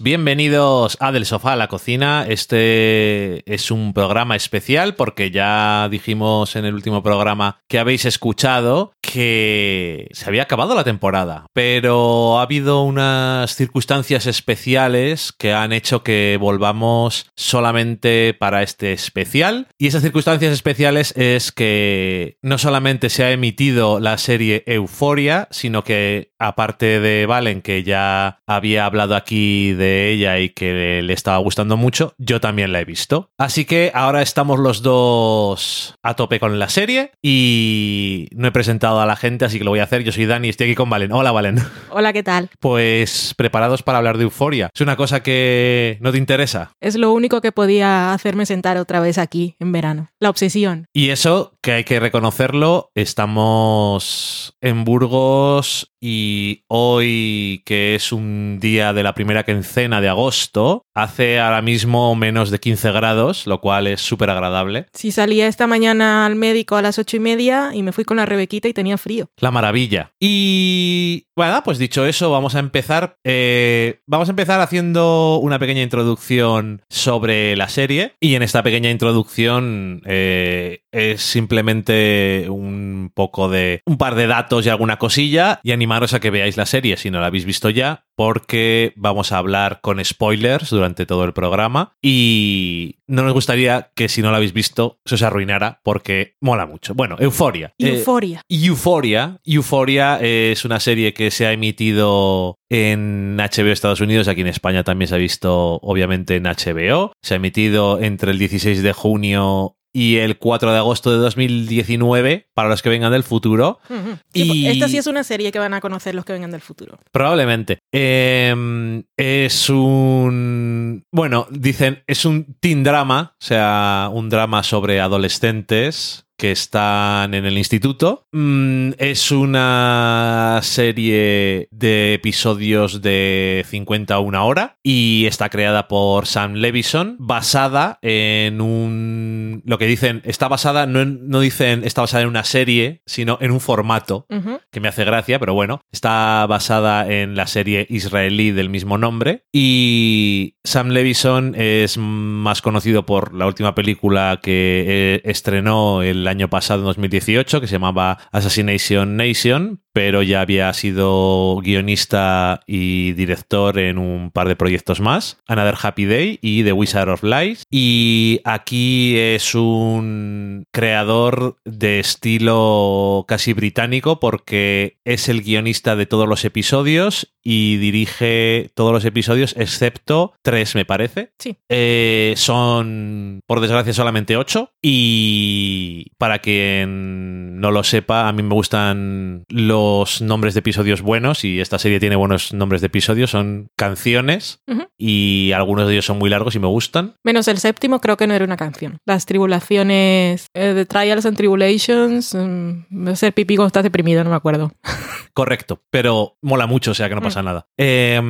Bienvenidos a Del Sofá a la Cocina. Este es un programa especial porque ya dijimos en el último programa que habéis escuchado que se había acabado la temporada, pero ha habido unas circunstancias especiales que han hecho que volvamos solamente para este especial. Y esas circunstancias especiales es que no solamente se ha emitido la serie Euforia, sino que aparte de Valen, que ya había hablado aquí de ella y que le estaba gustando mucho, yo también la he visto. Así que ahora estamos los dos a tope con la serie y no he presentado a la gente, así que lo voy a hacer. Yo soy Dani y estoy aquí con Valen. Hola, Valen. Hola, ¿qué tal? Pues preparados para hablar de Euforia. ¿Es una cosa que no te interesa? Es lo único que podía hacerme sentar otra vez aquí en verano. La obsesión. Y eso, que hay que reconocerlo, estamos en Burgos y hoy, que es un día de la primera quincena de agosto, hace ahora mismo menos de 15 grados, lo cual es súper agradable. Sí, salía esta mañana al médico a las ocho y media y me fui con la Rebequita y tenía frío. La maravilla. Y bueno, pues dicho eso, vamos a empezar. eh, vamos a empezar haciendo una pequeña introducción sobre la serie. Y en esta pequeña introducción eh, es simplemente un poco de un par de datos y alguna cosilla. Y animaros a que veáis la serie si no la habéis visto ya. Porque vamos a hablar con spoilers durante todo el programa. Y no nos gustaría que si no la habéis visto se os arruinara porque mola mucho. Bueno, Euforia. Eh, Euforia. Euphoria. Euphoria es una serie que se ha emitido en HBO Estados Unidos, aquí en España también se ha visto obviamente en HBO. Se ha emitido entre el 16 de junio y el 4 de agosto de 2019 para los que vengan del futuro. Y- Esta sí es una serie que van a conocer los que vengan del futuro. Probablemente. Eh, es un... Bueno, dicen, es un teen drama, o sea, un drama sobre adolescentes que están en el instituto. Mm, es una serie de episodios de 50 a una hora y está creada por Sam Levison, basada en un... Lo que dicen, está basada, no, en- no dicen está basada en una serie, sino en un formato que me hace gracia, pero bueno, está basada en la serie israelí del mismo nombre y Sam Levison es más conocido por la última película que eh, estrenó el año pasado, en 2018, que se llamaba Assassination Nation, pero ya había sido guionista y director en un par de proyectos más, Another Happy Day y The Wizard of Lies, y aquí es un creador de estilo casi británico porque es el guionista de todos los episodios y dirige todos los episodios excepto tres, me parece. Sí. Eh, son, por desgracia, solamente ocho. Y para quien no lo sepa, a mí me gustan los nombres de episodios buenos y esta serie tiene buenos nombres de episodios. Son canciones y algunos de ellos son muy largos y me gustan. Menos el séptimo, creo que no era una canción. Las tribulaciones, eh, The Trials and Tribulations, mm, ser cuando estás deprimido, no me acuerdo. Correcto, pero mola mucho, o sea que no Mm. Nada. Eh,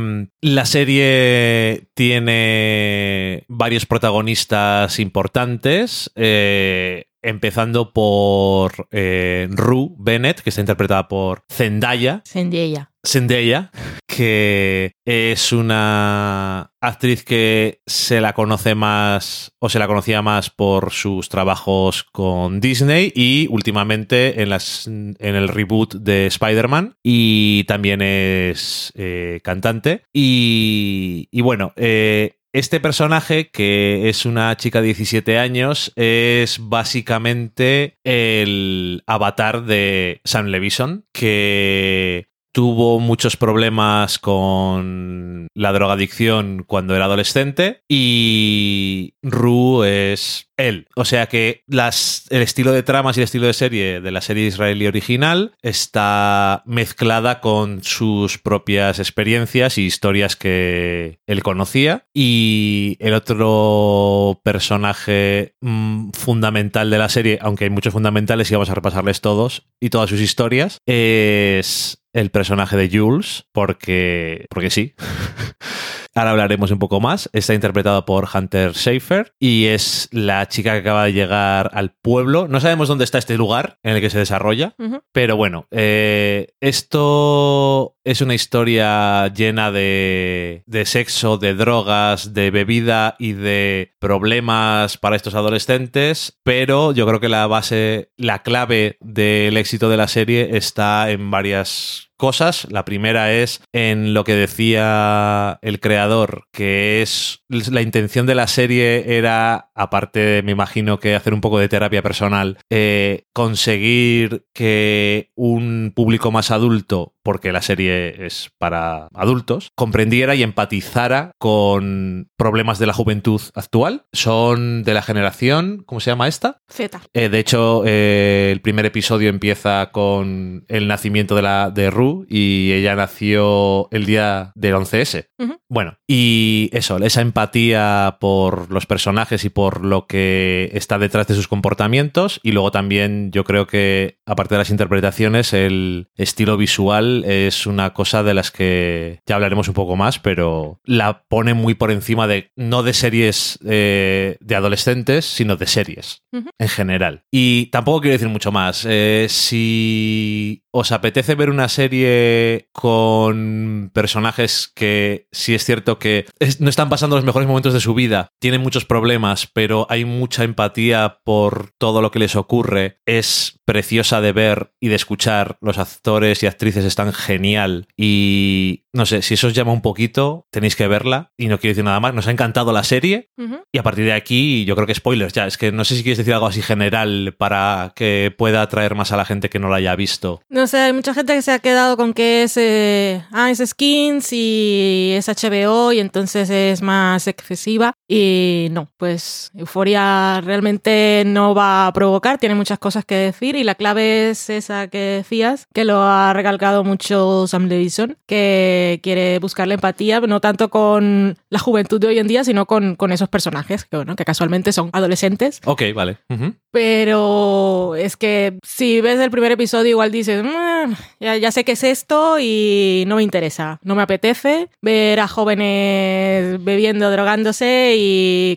la serie tiene varios protagonistas importantes. eh, Empezando por eh, Rue Bennett, que está interpretada por Zendaya, Zendaya. Zendaya, que es una actriz que se la conoce más o se la conocía más por sus trabajos con Disney y últimamente en, las, en el reboot de Spider-Man y también es eh, cantante. Y, y bueno, eh, este personaje, que es una chica de 17 años, es básicamente el avatar de Sam Levison, que tuvo muchos problemas con la drogadicción cuando era adolescente y Rue es él. O sea que el estilo de tramas y el estilo de serie de la serie israelí original está mezclada con sus propias experiencias y historias que él conocía. Y el otro personaje mm, fundamental de la serie, aunque hay muchos fundamentales y vamos a repasarles todos y todas sus historias, es el personaje de Jules, porque, porque sí. ahora hablaremos un poco más. Está interpretado por Hunter Schaefer y es la chica que acaba de llegar al pueblo. No sabemos dónde está este lugar en el que se desarrolla, pero bueno, eh, esto es una historia llena de, de sexo, de drogas, de bebida y de problemas para estos adolescentes, pero yo creo que la base, la clave del éxito de la serie está en varias cosas. La primera es en lo que decía el creador, que es la intención de la serie era, aparte, me imagino que hacer un poco de terapia personal, eh, conseguir que un público más adulto, porque la serie es para adultos, comprendiera y empatizara con problemas de la juventud actual. Son de la generación, ¿cómo se llama esta? Z. Eh, de hecho, eh, el primer episodio empieza con el nacimiento de, la, de Ru y ella nació el día del 11S. Ujú. Bueno, y eso, esa empatía por los personajes y por lo que está detrás de sus comportamientos. Y luego también yo creo que, aparte de las interpretaciones, el estilo visual es una cosa de las que ya hablaremos un poco más, pero la pone muy por encima de, no de series eh, de adolescentes, sino de series en general. Y tampoco quiero decir mucho más. Eh, si os apetece ver una serie con personajes que sí es cierto que no están pasando los mejores momentos de su vida, tienen muchos problemas, pero hay mucha empatía por todo lo que les ocurre, es preciosa de ver y de escuchar, los actores y actrices están genial. Y no sé, si eso os llama un poquito, tenéis que verla y no quiero decir nada más, nos ha encantado la serie y a partir de aquí, yo creo que spoilers ya. Es que no sé si quieres decir algo así general para que pueda atraer más a la gente que no la haya visto. No sé, hay mucha gente que se ha quedado con que es, eh, ah, es Skins y es HBO y entonces es más excesiva. Y no, pues Euforia realmente no va a provocar, tiene muchas cosas que decir y la clave es esa que decías, que lo ha recalcado mucho Sam Levinson, que quiere buscar la empatía, no tanto con la juventud de hoy en día, sino con, con esos personajes, que, bueno, que casualmente son adolescentes Ok, vale. Ujú. pero es que si ves el primer episodio igual dices, "Mm, ya, ya sé qué es esto y no me interesa, no me apetece ver a jóvenes bebiendo, drogándose y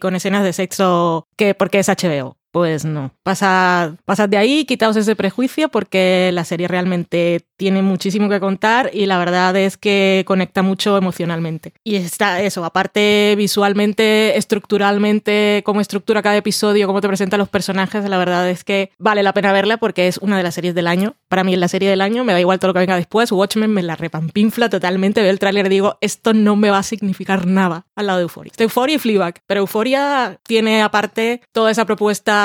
con escenas de sexo que porque es HBO. Pues no, pasad, pasad de ahí, quitaos ese prejuicio porque la serie realmente tiene muchísimo que contar y la verdad es que conecta mucho emocionalmente. Y está eso, aparte visualmente, estructuralmente, cómo estructura cada episodio, cómo te presenta los personajes, la verdad es que vale la pena verla porque es una de las series del año. Para mí es la serie del año, me da igual todo lo que venga después. Watchmen me la repampinfla totalmente, veo el tráiler y digo, esto no me va a significar nada al lado de Euphoria. Euphoria y Fleabag, pero Euphoria tiene aparte toda esa propuesta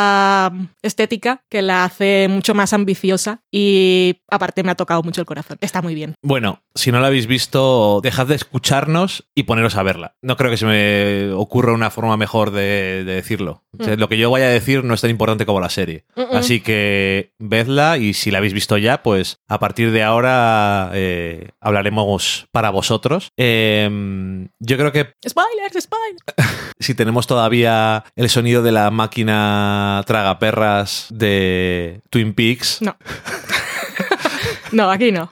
estética que la hace mucho más ambiciosa y aparte me ha tocado mucho el corazón. Está muy bien. Bueno, si no la habéis visto, dejad de escucharnos y poneros a verla. No creo que se me ocurra una forma mejor de, de decirlo. O sea, Mm. Lo que yo vaya a decir no es tan importante como la serie. Así que vedla y si la habéis visto ya, pues a partir de ahora eh, hablaremos para vosotros. Eh, yo creo que Spoilers, spoilers. si tenemos todavía el sonido de la máquina tragaperras de Twin Peaks. No. no, aquí no.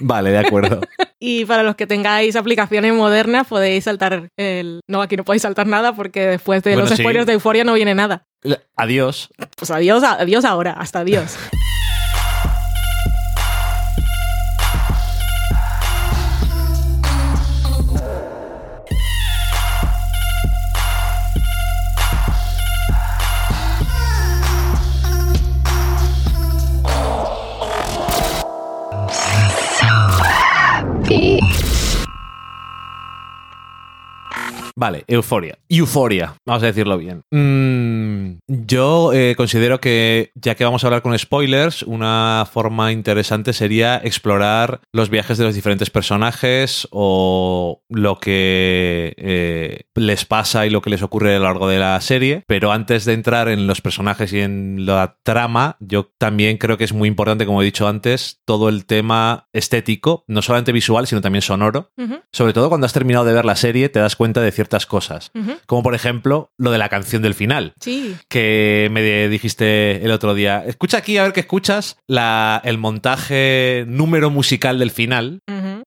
Vale, de acuerdo. Y para los que tengáis aplicaciones modernas podéis saltar el... No, aquí no podéis saltar nada porque después de Bueno, los sí. spoilers de Euforia no viene nada. Adiós. Pues adiós, adiós ahora, hasta adiós. Vale, euforia. Euforia, vamos a decirlo bien. Mm, yo eh, considero que, ya que vamos a hablar con spoilers, una forma interesante sería explorar los viajes de los diferentes personajes o lo que eh, les pasa y lo que les ocurre a lo largo de la serie. Pero antes de entrar en los personajes y en la trama, yo también creo que es muy importante, como he dicho antes, todo el tema estético, no solamente visual, sino también sonoro. Sobre todo cuando has terminado de ver la serie, te das cuenta de ciertas cosas. Como por ejemplo lo de la canción del final. Sí. Que me dijiste el otro día. Escucha aquí a ver qué escuchas la, el montaje número musical del final.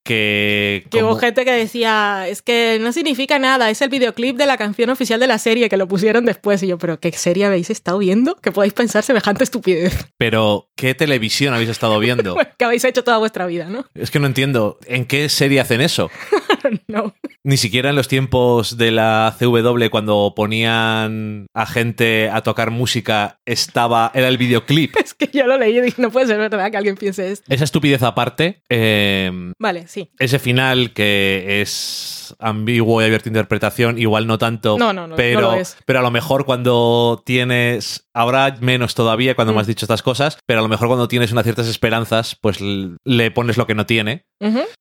Que... Que hubo gente que decía, es que no significa nada, es el videoclip de la canción oficial de la serie que lo pusieron después. Y yo, pero ¿qué serie habéis estado viendo? Que podéis pensar semejante estupidez Pero, ¿qué televisión habéis estado viendo? que habéis hecho toda vuestra vida, ¿no? Es que no entiendo. ¿En qué serie hacen eso? no. Ni siquiera en los tiempos de la CW, cuando ponían a gente a tocar música, estaba. Era el videoclip. Es que yo lo leí y dije, no puede ser verdad que alguien piense esto. Esa estupidez aparte, eh, Vale, sí. ese final que es ambiguo y abierto a interpretación, igual no tanto, No, no, no, pero, no lo es. pero a lo mejor cuando tienes, ahora menos todavía cuando Mm. me has dicho estas cosas, pero a lo mejor cuando tienes unas ciertas esperanzas, pues le pones lo que no tiene.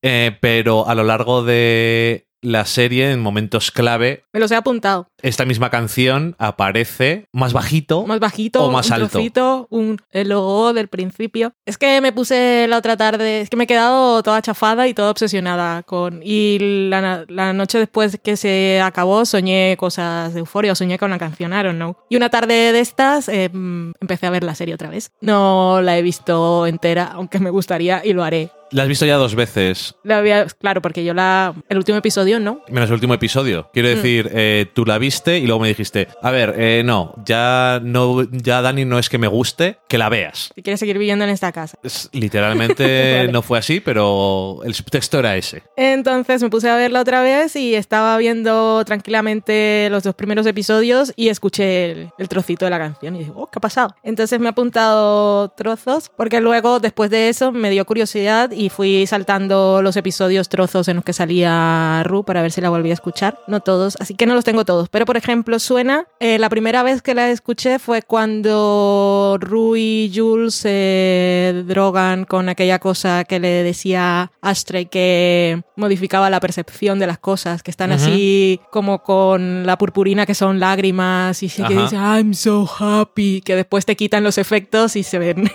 Eh, pero a lo largo de la serie, en momentos clave, Me los he apuntado. esta misma canción aparece más bajito. Más bajito, O más un alto. trocito, un, el logo del principio. Es que me puse la otra tarde, es que me he quedado toda chafada y toda obsesionada con... Y la, la noche después que se acabó soñé cosas de euforia, o soñé con la canción, I don't know. Y una tarde de estas eh, mm, empecé a ver la serie otra vez. No la he visto entera, aunque me gustaría y lo haré. La has visto ya dos veces, La había- claro, porque yo la... El último episodio, ¿no? menos el último episodio. Quiero Mm. decir, eh, tú la viste y luego me dijiste, a ver, eh, no, ya no, ya Dani no es que me guste, que la veas. Quieres seguir viviendo en esta casa. Es- literalmente Vale. no fue así, pero el subtexto era ese. Entonces me puse a verla otra vez y estaba viendo tranquilamente los dos primeros episodios y escuché el, el trocito de la canción y dije, oh, ¿qué ha pasado? Entonces me he apuntado trozos porque luego después de eso me dio curiosidad y fui saltando los episodios trozos en los que salía Ru para ver si la volví a escuchar. No todos, así que no los tengo todos, pero por ejemplo suena, eh, la primera vez que la escuché fue cuando Ru y Jules se drogan con aquella cosa que le decía Ashtray que modificaba la percepción de las cosas, que están Ujú. así como con la purpurina que son lágrimas y sí que dice I'm so happy, que después te quitan los efectos y se ven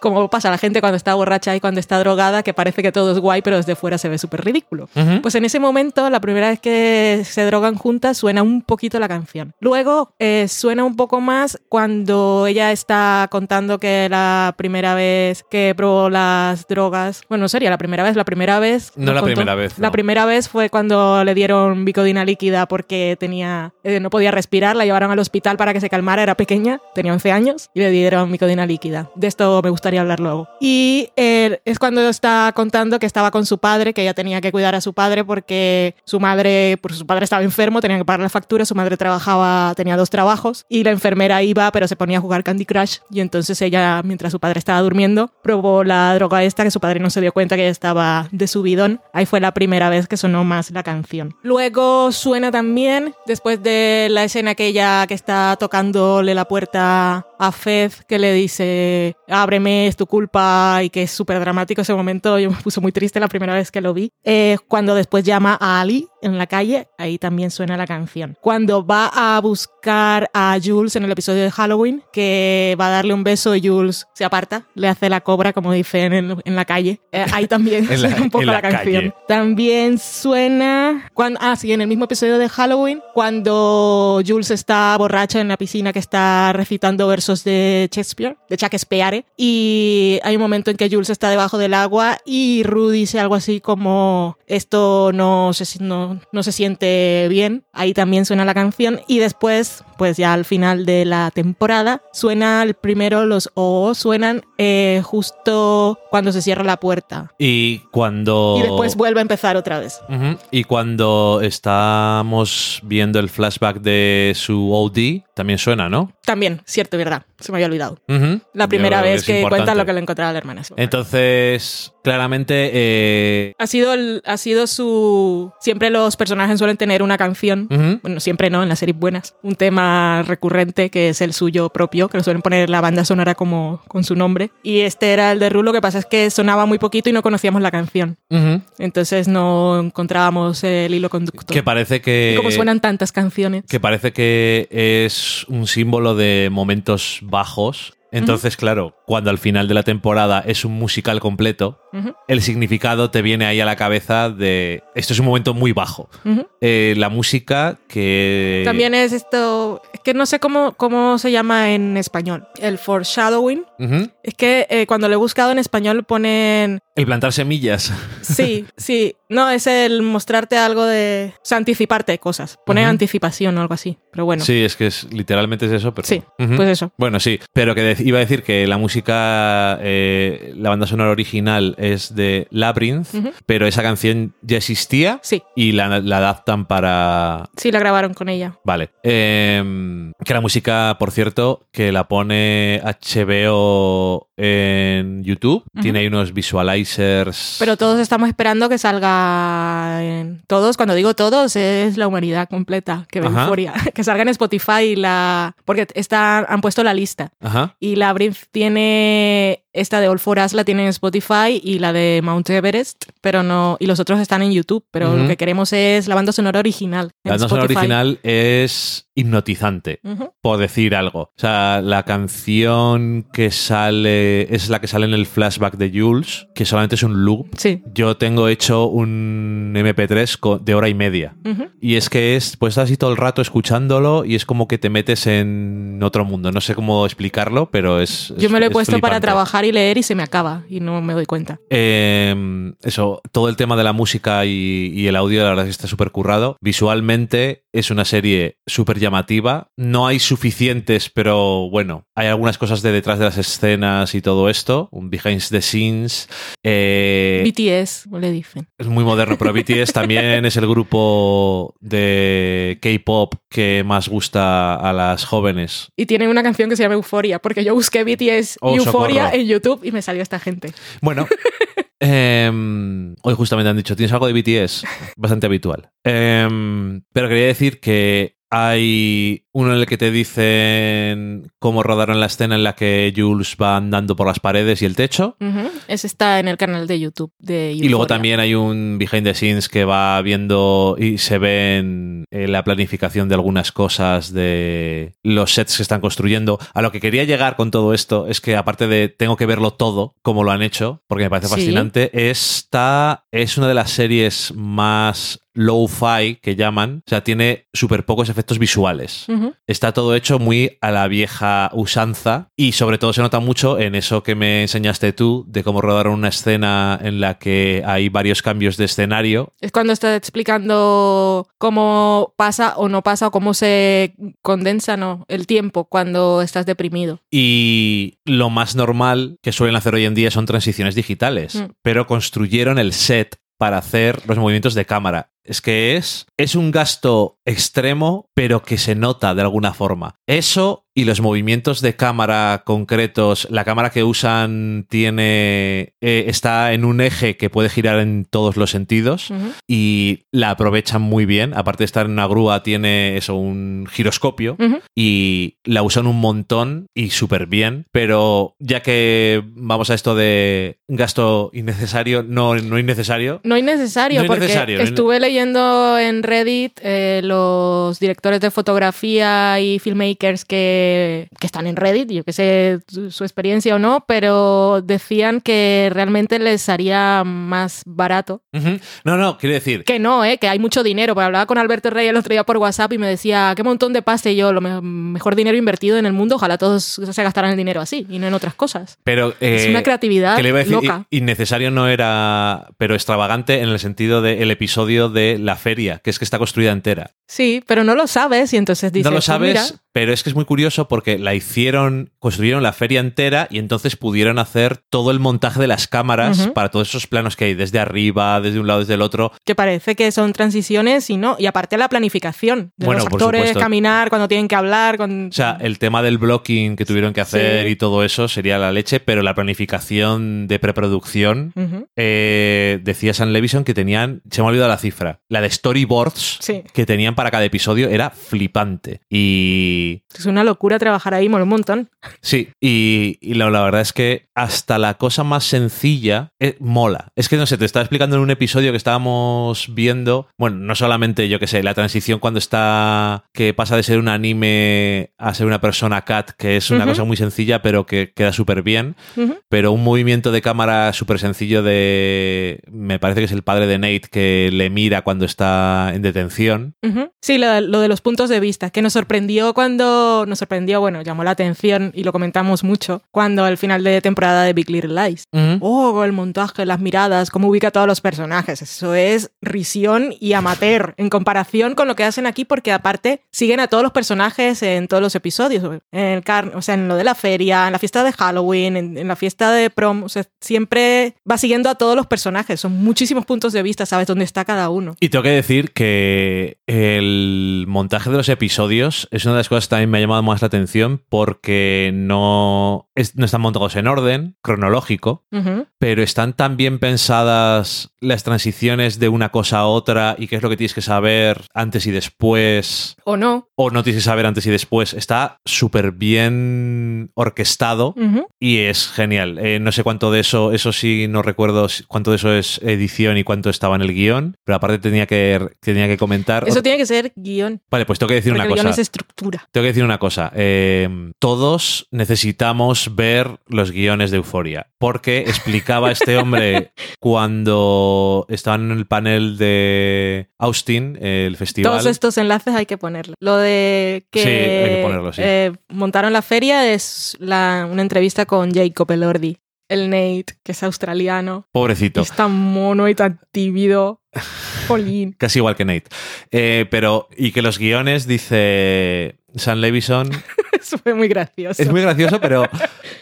como pasa a la gente cuando está borracha y cuando está drogada, que parece que todo es guay, pero desde fuera se ve súper ridículo. Pues en ese momento, la primera vez que se drogan juntas, suena un poquito la canción. Luego eh, suena un poco más cuando ella está contando que la primera vez que probó las drogas, bueno, no sería la primera vez, la primera vez... No la contó- primera vez, La primera vez fue cuando le dieron bicodina líquida porque tenía, eh, no podía respirar, la llevaron al hospital para que se calmara, era pequeña, tenía 11 años y le dieron bicodina líquida. De esto me gustaría hablar luego. Y eh, es cuando está contando que estaba con su padre, que ella tenía que cuidar a su padre porque su madre, pues su padre estaba enfermo, tenía que pagar la factura, su madre trabajaba, tenía dos trabajos y la enfermera iba, pero se ponía a jugar Candy Crush y entonces ella, mientras su padre estaba durmiendo, probó la droga esta que su padre no se dio cuenta que ella estaba de subidón. Ahí fue la primera vez que sonó más la canción. Luego suena también, después de la escena aquella que está tocándole la puerta a Fez, que le dice, ábreme, es tu culpa, y que es súper dramático ese momento. Yo me puse muy triste la primera vez que lo vi. Eh, cuando después llama a Ali en la calle, ahí también suena la canción. Cuando va a buscar a Jules en el episodio de Halloween, que va a darle un beso y Jules se aparta, le hace la cobra, como dicen en, en la calle. Eh, ahí también la- suena un poco la, la canción. También suena. Cuando, ah, sí, en el mismo episodio de Halloween, cuando Jules está borracha en la piscina que está recitando versos de Shakespeare, de Shakespeare, y hay un momento en que Jules está debajo del agua y Rue dice algo así como: Esto no se, no, no se siente bien. Ahí también suena la canción, y después, pues ya al final de la temporada, suena el primero, los O suenan eh, justo cuando se cierra la puerta. Y cuando... Y después vuelve a empezar otra vez. Y cuando estamos viendo el flashback de su OD, también suena, ¿no? También, cierto, verdad. Se me había olvidado. La primera vez que importante. cuentan lo que le encontraba la hermana. Entonces, claramente... eh, Ha sido, el- ha sido su... Siempre los personajes suelen tener una canción. Bueno, siempre no, en las series buenas. Un tema recurrente que es el suyo propio, que lo suelen poner la banda sonora como con su nombre. Y este era el de Ru, lo que pasa es que sonaba muy poquito y no conocíamos la canción. Entonces no encontrábamos el hilo conductor. Que parece que... Y como suenan tantas canciones. que parece que es un símbolo de momentos bajos. Entonces, claro, cuando al final de la temporada es un musical completo, Ujú, el significado te viene ahí a la cabeza de esto es un momento muy bajo. ujú. Eh, la música que... También es esto, es que no sé cómo, cómo se llama en español, el foreshadowing, Ujú. Es que eh, cuando lo he buscado en español ponen... El plantar semillas. Sí, sí. No, es el mostrarte algo de... O sea, anticiparte cosas. Poner anticipación o algo así. Pero bueno. Sí, es que es, literalmente es eso, pero... Sí, pues eso. Bueno, sí, pero que iba a decir que la música, eh, la banda sonora original es de Labyrinth, pero esa canción ya existía Sí, y la, la adaptan para... sí, la grabaron con ella. Vale. Em, que la música, por cierto, que la pone HBO en YouTube, tiene ahí unos visualizers... Pero todos estamos esperando que salga en... Todos, cuando digo todos, es la humanidad completa que ve. Que salga en Spotify la... Porque está... han puesto la lista. Ajá. Y Labyrinth tiene... Eh, esta de All For Us la tiene en Spotify y la de Mount Everest, pero no... Y los otros están en YouTube, pero lo que queremos es la banda sonora original. La banda sonora original es hipnotizante. Por decir algo. O sea, la canción que sale es la que sale en el flashback de Jules, que solamente es un loop. Sí. Yo tengo hecho un MP3 co- de hora y media. Y es que es, pues estás así todo el rato escuchándolo y es como que te metes en otro mundo. No sé cómo explicarlo, pero es. Yo me lo he es puesto para flipante. Y leer y se me acaba y no me doy cuenta. Eh, eso, todo el tema de la música y, y el audio, la verdad es que está súper currado. Visualmente es una serie súper llamativa. No hay suficientes, pero bueno, hay algunas cosas de detrás de las escenas y todo esto. Un behind the scenes. Eh, BTS, le dicen. es muy moderno, pero BTS también es el grupo de K-pop que más gusta a las jóvenes. Y tienen una canción que se llama Euforia, porque yo busqué BTS Oh, Euforia en YouTube y me salió esta gente. Bueno, em, hoy justamente han dicho, ¿tienes algo de BTS? Bastante habitual. Em, pero quería decir que hay uno en el que te dicen cómo rodaron la escena en la que Jules va andando por las paredes y el techo. Ujú. Ese está en el canal de YouTube de Y luego Euphoria. también hay un behind the scenes que va viendo y se ven la planificación de algunas cosas de los sets que están construyendo. A lo que quería llegar con todo esto es que aparte de tengo que verlo todo, como lo han hecho, porque me parece Sí. fascinante, esta es una de las series más low-fi que llaman, o sea, tiene súper pocos efectos visuales. Está todo hecho muy a la vieja usanza y sobre todo se nota mucho en eso que me enseñaste tú de cómo rodaron una escena en la que hay varios cambios de escenario. Es cuando está explicando cómo pasa o no pasa o cómo se condensa no, el tiempo cuando estás deprimido. Y lo más normal que suelen hacer hoy en día son transiciones digitales, Mm. pero construyeron el set para hacer los movimientos de cámara. Es que es, es un gasto extremo, pero que se nota de alguna forma. Eso y los movimientos de cámara concretos, la cámara que usan tiene eh, está en un eje que puede girar en todos los sentidos y la aprovechan muy bien. Aparte de estar en una grúa, tiene eso, un giroscopio y la usan un montón y súper bien, pero ya que vamos a esto de gasto innecesario, no, no innecesario. No es necesario, No porque necesario, no es- estuve leyendo en Reddit eh, los directores de fotografía y filmmakers que, que están en Reddit, yo que sé su, experiencia o no, pero decían que realmente les haría más barato. No, no, quiero decir, Que no, ¿eh? que hay mucho dinero. Porque hablaba con Alberto Rey el otro día por WhatsApp y me decía, qué montón de pasta y yo, lo me- mejor dinero invertido en el mundo, ojalá todos se gastaran el dinero así y no en otras cosas. pero... es eh, una creatividad que le iba a decir, loca. innecesario no era, pero extravagante en el sentido del episodio de la feria, que es que está construida entera. Sí, pero no lo sabes y entonces dices, no lo "Pues sabes, mira, pero es que es muy curioso porque la hicieron, construyeron la feria entera y entonces pudieron hacer todo el montaje de las cámaras para todos esos planos que hay, desde arriba, desde un lado, desde el otro. que parece que son transiciones y no. Y aparte la planificación de Bueno, los por actores, caminar cuando tienen que hablar. Con... O sea, el tema del blocking que tuvieron que hacer Sí. y todo eso sería la leche, pero la planificación de preproducción, Ujú. eh, decía San Levison que tenían, se me ha olvidado la cifra, la de storyboards Sí. que tenían para cada episodio era flipante. Y Es una locura trabajar ahí, mola un montón. Sí, y, y la, la verdad es que hasta la cosa más sencilla eh, mola. Es que no sé, te estaba explicando en un episodio que estábamos viendo, bueno, no solamente yo que sé, la transición cuando está, que pasa de ser un anime a ser una persona cat, que es una cosa muy sencilla, pero que queda súper bien, pero un movimiento de cámara súper sencillo de, me parece que es el padre de Nate que le mira cuando está en detención. Sí, lo, lo de los puntos de vista, que nos sorprendió cuando nos sorprendió, bueno, llamó la atención y lo comentamos mucho cuando al final de temporada de Big Little Lies. Oh, el montaje, las miradas, cómo ubica a todos los personajes. Eso es risión y amateur en comparación con lo que hacen aquí, porque aparte siguen a todos los personajes en todos los episodios. En el car o sea, en lo de la feria, en la fiesta de Halloween, en, en la fiesta de prom. O sea, siempre va siguiendo a todos los personajes. Son muchísimos puntos de vista, sabes dónde está cada uno. Y tengo que decir que el montaje de los episodios es una de las cosas que también me ha llamado más la atención porque no, es- no están montados en orden cronológico, pero están tan bien pensadas las transiciones de una cosa a otra y qué es lo que tienes que saber antes y después, O no. o no tienes que saber antes y después. Está súper bien orquestado y es genial. Eh, no sé cuánto de eso, eso sí no recuerdo cuánto de eso es edición y cuánto estaba en el guion, pero aparte tenía que, tenía que comentar. Eso tiene que ser guion. Vale, pues tengo que decir Porque una el guion cosa. es estructura. Tengo que decir una cosa. Eh, todos necesitamos ver los guiones de Euforia. Porque explicaba este hombre cuando estaban en el panel de Austin, el festival. Todos estos enlaces hay que ponerlos. Lo de que, Sí, hay que ponerlo, sí. eh, montaron la feria es la- una entrevista con Jacob Elordi, el Nate, que es australiano. Pobrecito. es tan mono y tan tímido. Jolín. Casi igual que Nate. Eh, pero, y que los guiones, dice Sam Levison, Eso fue muy gracioso. Es muy gracioso, pero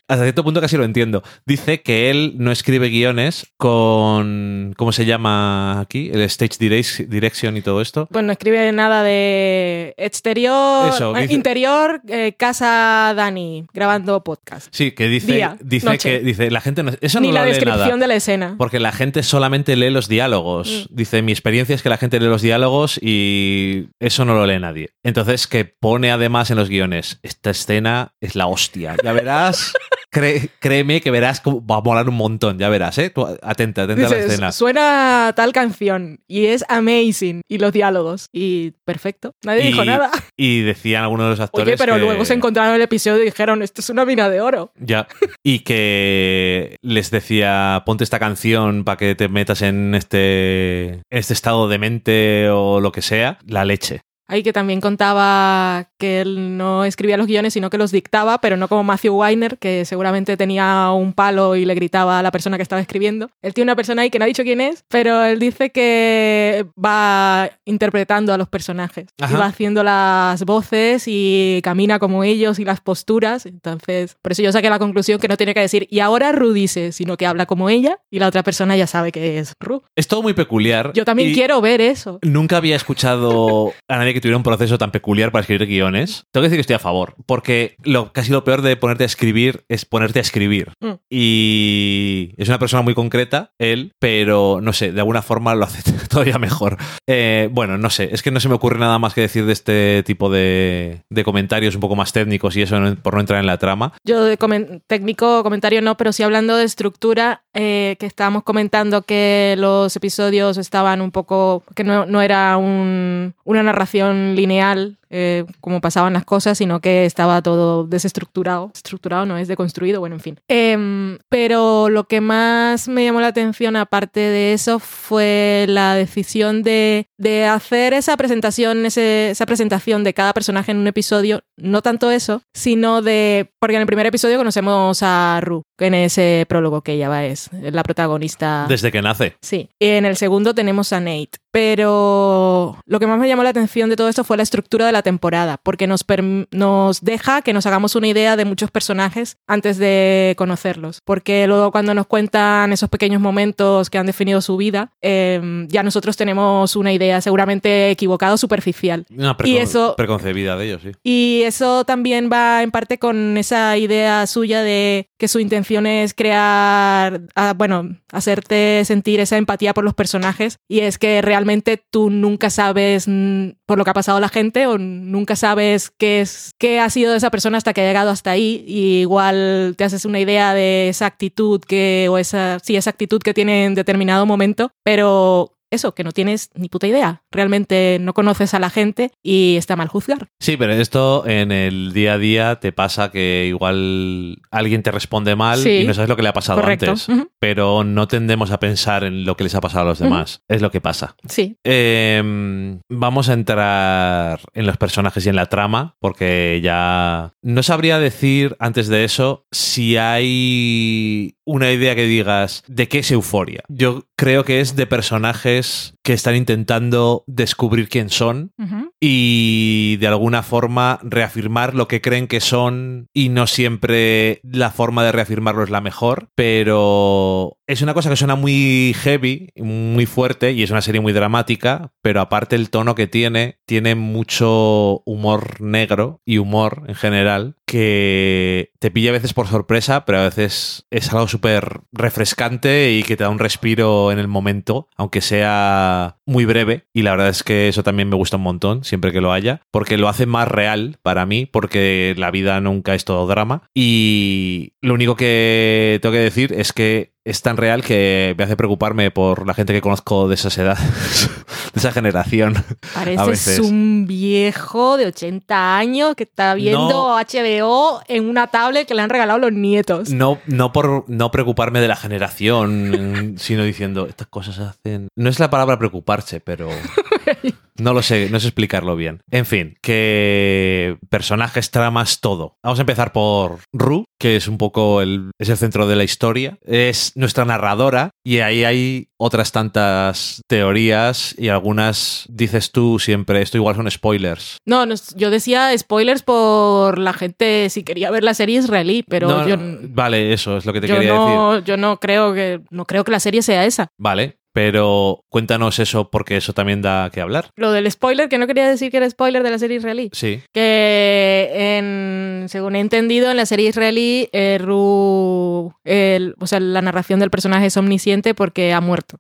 hasta cierto punto casi lo entiendo. Dice que él no escribe guiones con. ¿Cómo se llama aquí? El stage direc- direction y todo esto. Pues no escribe nada de exterior, Eso, dice- interior, eh, casa Dani, grabando podcast. Sí, que dice, Día, dice noche. que dice, la gente no, eso Ni no la lo lee descripción nada. de la escena. Porque la gente solamente lee los diálogos. Mm. Dice, mi experiencia es que la gente lee los diálogos y eso no lo lee nadie. Entonces, que pone además en los guiones, esta escena es la hostia. Ya verás, cré- créeme que verás cómo va a molar un montón, ya verás, ¿eh? Tú atenta, atenta a la escena. suena tal canción y es amazing y los diálogos y perfecto. Nadie dijo nada. Y decían algunos de los actores Oye, pero que- luego se encontraron el episodio y dijeron, esto es una mina de oro. Ya. Y que les decía, ponte esta canción para que te metas en este, en este estado de mente o lo que sea. La leche. Ahí que también contaba que él no escribía los guiones, sino que los dictaba, pero no como Matthew Weiner, que seguramente tenía un palo y le gritaba a la persona que estaba escribiendo. Él tiene una persona ahí que no ha dicho quién es, pero él dice que va interpretando a los personajes. Ajá. Y va haciendo las voces y camina como ellos y las posturas. Entonces, por eso yo saqué la conclusión que no tiene que decir, y ahora Ru dice, sino que habla como ella y la otra persona ya sabe que es Ru. Es todo muy peculiar. Yo también quiero ver eso. Nunca había escuchado a nadie que tuviera un proceso tan peculiar para escribir guiones. Tengo que decir que estoy a favor, porque lo, casi lo peor de ponerte a escribir es ponerte a escribir. Mm. Y es una persona muy concreta, él, pero no sé, de alguna forma lo hace todavía mejor. Eh, bueno, no sé, es que no se me ocurre nada más que decir de este tipo de, de comentarios un poco más técnicos y eso no- por no entrar en la trama. Yo de comen- técnico comentario no, pero sí hablando de estructura, eh, que estábamos comentando que los episodios estaban un poco, que no, no era un- una narración lineal eh, como pasaban las cosas, sino que estaba todo desestructurado. Estructurado no es deconstruido, bueno, en fin. Em, pero lo que más me llamó la atención, aparte de eso, fue la decisión de, de hacer esa presentación, ese- esa presentación de cada personaje en un episodio. No tanto eso, sino de. Porque en el primer episodio conocemos a Ru, en ese prólogo que ella va es la protagonista. Desde que nace. Sí. Y en el segundo tenemos a Nate. Pero lo que más me llamó la atención de todo esto fue la estructura de la temporada, porque nos, nos deja que nos hagamos una idea de muchos personajes antes de conocerlos. Porque luego cuando nos cuentan esos pequeños momentos que han definido su vida, eh, ya nosotros tenemos una idea seguramente equivocada o superficial. Una Y eso- preconcebida de ellos, sí. Y eso también va en parte con esa idea suya de que su intención es crear, bueno, hacerte sentir esa empatía por los personajes. Y es que realmente tú nunca sabes mm, por lo que ha pasado la gente o nunca sabes qué, es, qué ha sido de esa persona hasta que ha llegado hasta ahí. Y igual te haces una idea de esa actitud que, o esa, sí, esa actitud que tiene en determinado momento, pero eso, que no tienes ni puta idea. Realmente no conoces a la gente y está mal juzgar. Sí, pero esto en el día a día te pasa que igual alguien te responde mal Sí. y no sabes lo que le ha pasado Correcto. antes. Pero no tendemos a pensar en lo que les ha pasado a los demás. Es lo que pasa. Sí. Eh, vamos a entrar en los personajes y en la trama, porque ya no sabría decir antes de eso si hay una idea que digas de qué es euforia. Yo creo que es de personajes this que están intentando descubrir quién son y de alguna forma reafirmar lo que creen que son. Y no siempre la forma de reafirmarlo es la mejor, pero es una cosa que suena muy heavy, muy fuerte y es una serie muy dramática, pero aparte el tono que tiene, tiene mucho humor negro y humor en general que te pilla a veces por sorpresa, pero a veces es algo súper refrescante y que te da un respiro en el momento, aunque sea muy breve. Y la verdad es que eso también me gusta un montón, siempre que lo haya, porque lo hace más real para mí, porque la vida nunca es todo drama. Y lo único que tengo que decir es que es tan real que me hace preocuparme por la gente que conozco de esas edades, de esa generación. Pareces un viejo de 80 años que está viendo No. HBO en una tablet que le han regalado los nietos. No, no por no preocuparme de la generación, sino diciendo, estas cosas hacen... No es la palabra preocuparse, pero... No lo sé, no sé explicarlo bien. En fin, que personajes, tramas, todo. Vamos a empezar por Ru, que es un poco el, es el centro de la historia. Es nuestra narradora y ahí hay otras tantas teorías y algunas dices tú siempre, esto igual son spoilers. No, no, yo decía spoilers por la gente si quería ver la serie israelí, pero No, yo, Vale, eso es lo que te yo quería decir. no, yo no creo que no creo que la serie sea esa. Vale, pero cuéntanos eso porque eso también da que hablar. Lo del spoiler, que no quería decir que era spoiler de la serie israelí. Sí. Que en, según he entendido, en la serie israelí, eh, Ru, el- o sea, la narración del personaje es omnisciente porque ha muerto.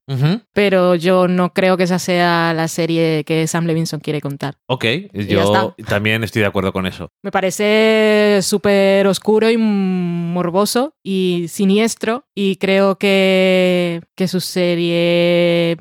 Pero yo no creo que esa sea la serie que Sam Levinson quiere contar. Ok, yo también estoy de acuerdo con eso. Me parece súper oscuro y morboso y siniestro y creo que, que su serie,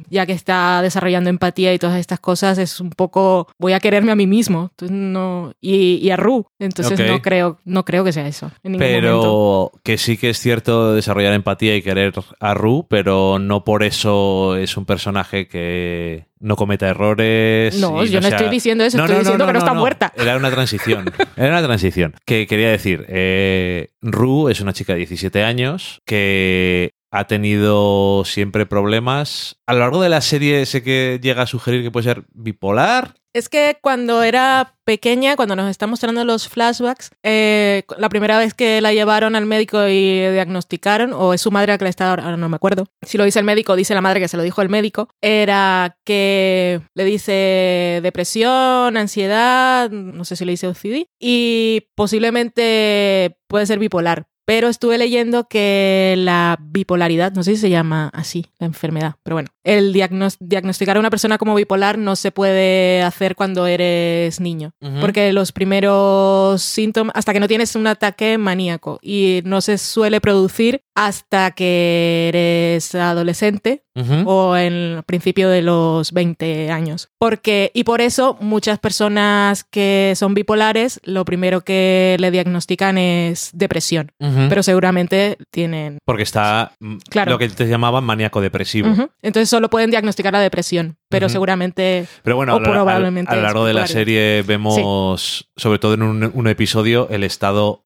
ya que está desarrollando empatía y todas estas cosas, es un poco voy a quererme a mí mismo Entonces, no, y, y a Ru. Entonces no, creo, no creo que sea eso. En ningún momento. Pero que sí que es cierto desarrollar empatía y querer a Ru, pero no por eso es un personaje que no cometa errores. No, yo no sea- estoy diciendo eso, estoy diciendo que no está muerta. Era una transición. Era una transición. Que quería decir, eh, Ru es una chica de 17 años que ha tenido siempre problemas. A lo largo de la serie sé que llega a sugerir que puede ser bipolar. Es que cuando era pequeña, cuando nos está mostrando los flashbacks, eh, la primera vez que la llevaron al médico y diagnosticaron, o es su madre la que la está, ahora no me acuerdo, si lo dice el médico, dice la madre que se lo dijo el médico, era que le dice depresión, ansiedad, no sé si le dice OCD, y posiblemente puede ser bipolar. Pero estuve leyendo que la bipolaridad, no sé si se llama así, la enfermedad, pero bueno, el diagnos- diagnosticar a una persona como bipolar no se puede hacer cuando eres niño. Porque los primeros síntomas, hasta que no tienes un ataque maníaco y no se suele producir hasta que eres adolescente o en el principio de los 20 años. Porque, y por eso muchas personas que son bipolares, lo primero que le diagnostican es depresión. Pero seguramente tienen... Porque está mm, Claro. lo que te llamaban maníaco depresivo. Entonces solo pueden diagnosticar la depresión, pero seguramente... Pero bueno, O a probablemente a lo largo de la serie vemos, sobre todo en un, un episodio, el estado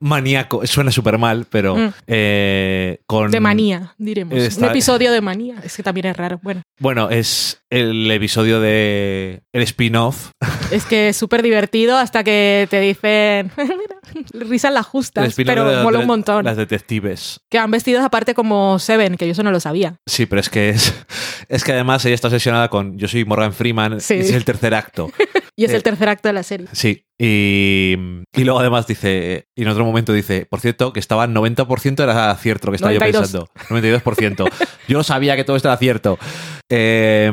maníaco. Suena súper mal, pero Mm. eh, con... De manía, diremos. Está- Un episodio de manía. Es que también es raro. Bueno, Bueno, es el episodio de el spin-off. es que es súper divertido hasta que te dicen... Risas las justas, pero de- mola de- un montón. Las detectives. Que han vestidos aparte como Seven, que yo eso no lo sabía. Sí, pero es que es, es que además ella está obsesionada con yo soy Morgan Freeman, Sí. es el tercer acto. Y es Eh, el tercer acto de la serie. Sí. Y, y luego además dice, y en otro momento dice, por cierto, que estaba 90% era cierto lo que estaba 92. yo pensando. 92%. yo sabía que todo esto era cierto. Eh,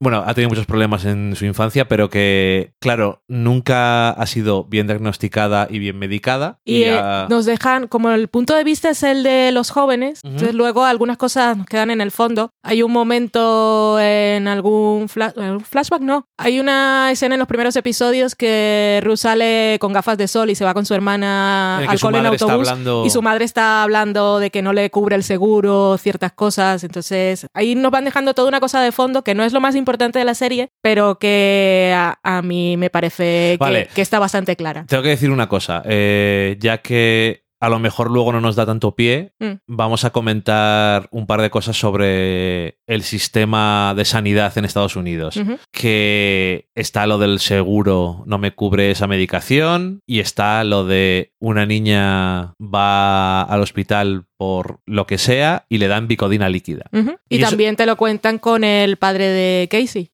bueno, ha tenido muchos problemas en su infancia, pero que, claro, nunca ha sido bien diagnosticada y bien medicada. Y, eh, ha- nos dejan, como el punto de vista es el de los jóvenes, entonces luego algunas cosas nos quedan en el fondo. Hay un momento en algún fla- en algún flashback, no. Hay una escena en los primeros episodios que Ruth sale con gafas de sol y se va con su hermana al cole en autobús. hablando- Y su madre está hablando de que no le cubre el seguro, ciertas cosas. Entonces, ahí nos van dejando toda una cosa de fondo que no es lo más importante de la serie, pero que a, a mí me parece que- Vale. que, está bastante clara. Tengo que decir una cosa, eh, ya que a lo mejor luego no nos da tanto pie, Mm. vamos a comentar un par de cosas sobre el sistema de sanidad en Estados Unidos. Que está lo del seguro no me cubre esa medicación y está lo de una niña va al hospital por lo que sea y le dan bicodina líquida. Y, Y eso- también te lo cuentan con el padre de Casey.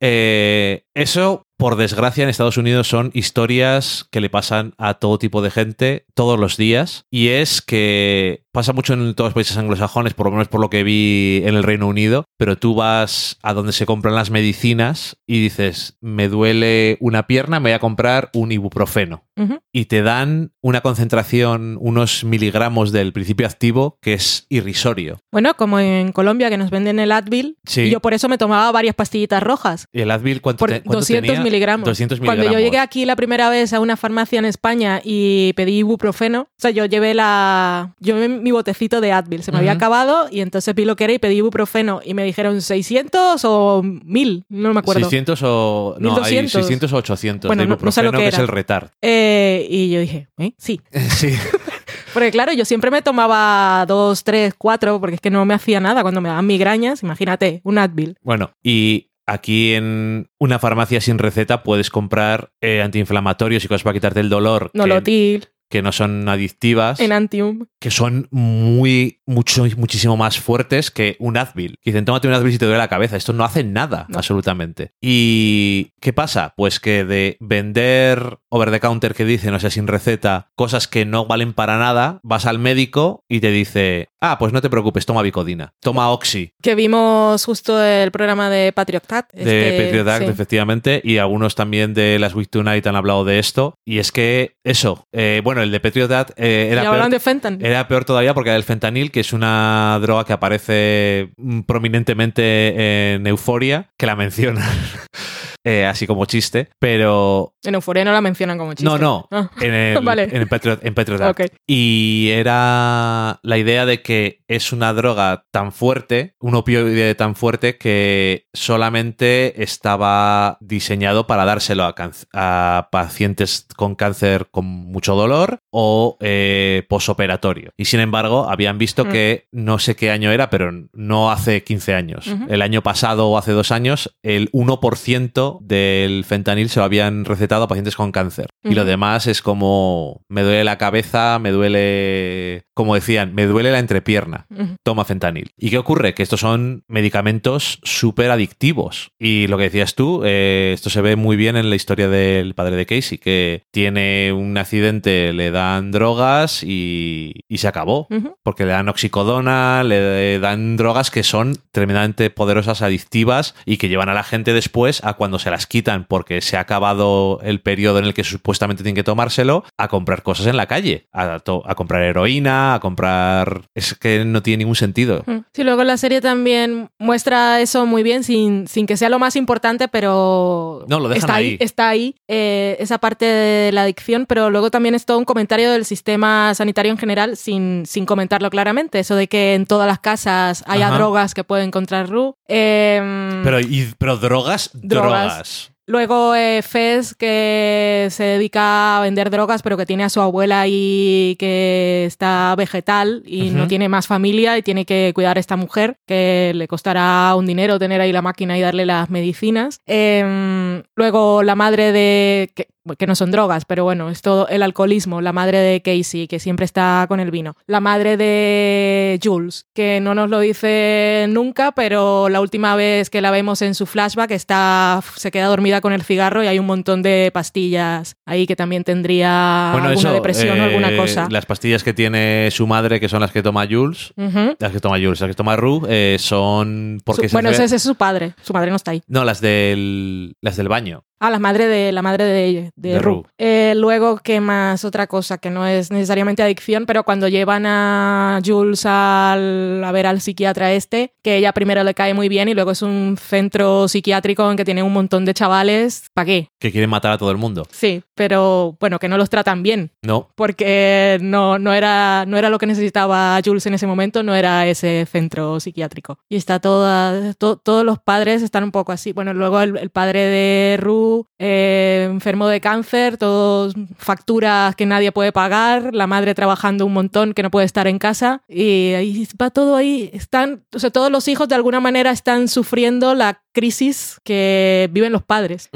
Eh, eso, por desgracia, en Estados Unidos son historias que le pasan a todo tipo de gente todos los días. Y es que pasa mucho en todos los países anglosajones, por lo menos por lo que vi en el Reino Unido, pero tú vas a donde se compran las medicinas y dices, me duele una pierna, me voy a comprar un ibuprofeno. Y te dan una concentración, unos miligramos del principio activo que es irrisorio. Bueno, como en Colombia que nos venden el Advil, Sí. y yo por eso me tomaba varias pastillitas rojas. ¿Y el Advil cuánto, Por te- cuánto 200 tenía? miligramos. 200 Cuando yo llegué aquí la primera vez a una farmacia en España y pedí ibuprofeno, o sea, yo llevé la yo mi botecito de Advil, se me había acabado y entonces vi lo que era y pedí ibuprofeno y me dijeron 600 o 1000, no me acuerdo. 600 o. No, hay 1200. 600 o 800 Bueno, de no- no sé lo ibuprofeno, que que, es el retard. Eh, y yo dije, ¿eh? Sí. sí. Porque claro, yo siempre me tomaba dos, tres, cuatro, porque es que no me hacía nada cuando me daban migrañas. Imagínate, un Advil. Bueno, y aquí en una farmacia sin receta puedes comprar eh, antiinflamatorios y cosas para quitarte el dolor Nolotil, que no son adictivas, Enantium. que son muy, mucho, muchísimo más fuertes que un Advil. Que dicen, tómate un Advil si te duele la cabeza. Esto no hace nada, No. absolutamente. ¿Y qué pasa? Pues que de vender over the counter que dicen, o sea, sin receta, cosas que no valen para nada, vas al médico y te dice, ah, pues no te preocupes, toma Bicodina, toma Oxy. Que vimos justo el programa de Patriot Cat. de este, Patriot Act, sí. efectivamente, y algunos también de Las Week Tonight han hablado de esto. Y es que eso, eh, bueno, el de Patriot Act eh, era, peor, de era peor todavía porque era el fentanil, que es una droga que aparece prominentemente en Euforia, que la mencionan. eh, así como chiste, pero En Euphoria no la mencionan como chiste. no, no, Ah, en el, Vale. en el Patriot, en Patriot Act. ok. Y era la idea de que es una droga tan fuerte, un opioide tan fuerte que solamente estaba diseñado para dárselo a, pacientes con cáncer con mucho dolor o eh, posoperatorio. Y sin embargo, habían visto Mm. que no sé qué año era, pero no hace 15 años. El año pasado o hace dos años, el 1% del fentanil se lo habían recetado a pacientes con cáncer. Y lo demás es como me duele la cabeza, me duele, como decían, me duele la entrepierna. Toma fentanil. ¿Y qué ocurre? Que estos son medicamentos súper adictivos. Y lo que decías tú, eh, esto se ve muy bien en la historia del padre de Casey, que tiene un accidente, le dan drogas y, y se acabó. Porque le dan oxicodona, le dan drogas que son tremendamente poderosas, adictivas y que llevan a la gente después a cuando se las quitan porque se ha acabado el periodo en el que supuestamente tienen que tomárselo, a comprar cosas en la calle, a, comprar heroína, a comprar... Es que no tiene ningún sentido. Mm. Sí, luego la serie también muestra eso muy bien, sin, sin que sea lo más importante, pero No, lo dejan está ahí, ahí. está ahí eh, esa parte de la adicción, pero luego también es todo un comentario del sistema sanitario en general, sin, sin comentarlo claramente. Eso de que en todas las casas haya Ajá. drogas que puede encontrar Ru. Em, Pero, y- pero drogas, Drogas. Drogas. Luego eh, Fez, que se dedica a vender drogas, pero que tiene a su abuela ahí que está vegetal y no tiene más familia y tiene que cuidar a esta mujer, que le costará un dinero tener ahí la máquina y darle las medicinas. Em, luego la madre de... Que, que no son drogas, pero bueno, es todo el alcoholismo, la madre de Casey, que siempre está con el vino, la madre de Jules, que no nos lo dice nunca, pero la última vez que la vemos en su flashback está, se queda dormida con el cigarro y hay un montón de pastillas ahí que también tendría alguna depresión o alguna eh, cosa. Las pastillas que tiene su madre, que son las que toma Jules, las que toma Jules, las que toma Rue, eh, son porque bueno, ese, ese es su padre, su madre no está ahí. No, las del, las del baño. Ah, la madre de la madre de, de, de Ru. Eh, luego, ¿qué más? Otra cosa que no es necesariamente adicción, pero cuando llevan a Jules al, a ver al psiquiatra este, que ella primero le cae muy bien y luego es un centro psiquiátrico en que tiene un montón de chavales. ¿Para qué? Que quieren matar a todo el mundo. Sí, pero bueno, que no los tratan bien. No. Porque no, no, era, no era lo que necesitaba Jules en ese momento, no era ese centro psiquiátrico. Y está toda, todos los padres están un poco así. Bueno, luego el, el padre de Ru eh, enfermo de cáncer, todos facturas que nadie puede pagar, la madre trabajando un montón que no puede estar en casa y ahí va todo ahí. Están, o sea, todos los hijos de alguna manera están sufriendo la crisis que viven los padres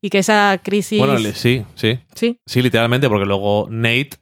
y que esa crisis... Bueno, sí, sí. Sí. Sí, literalmente, porque luego Nate,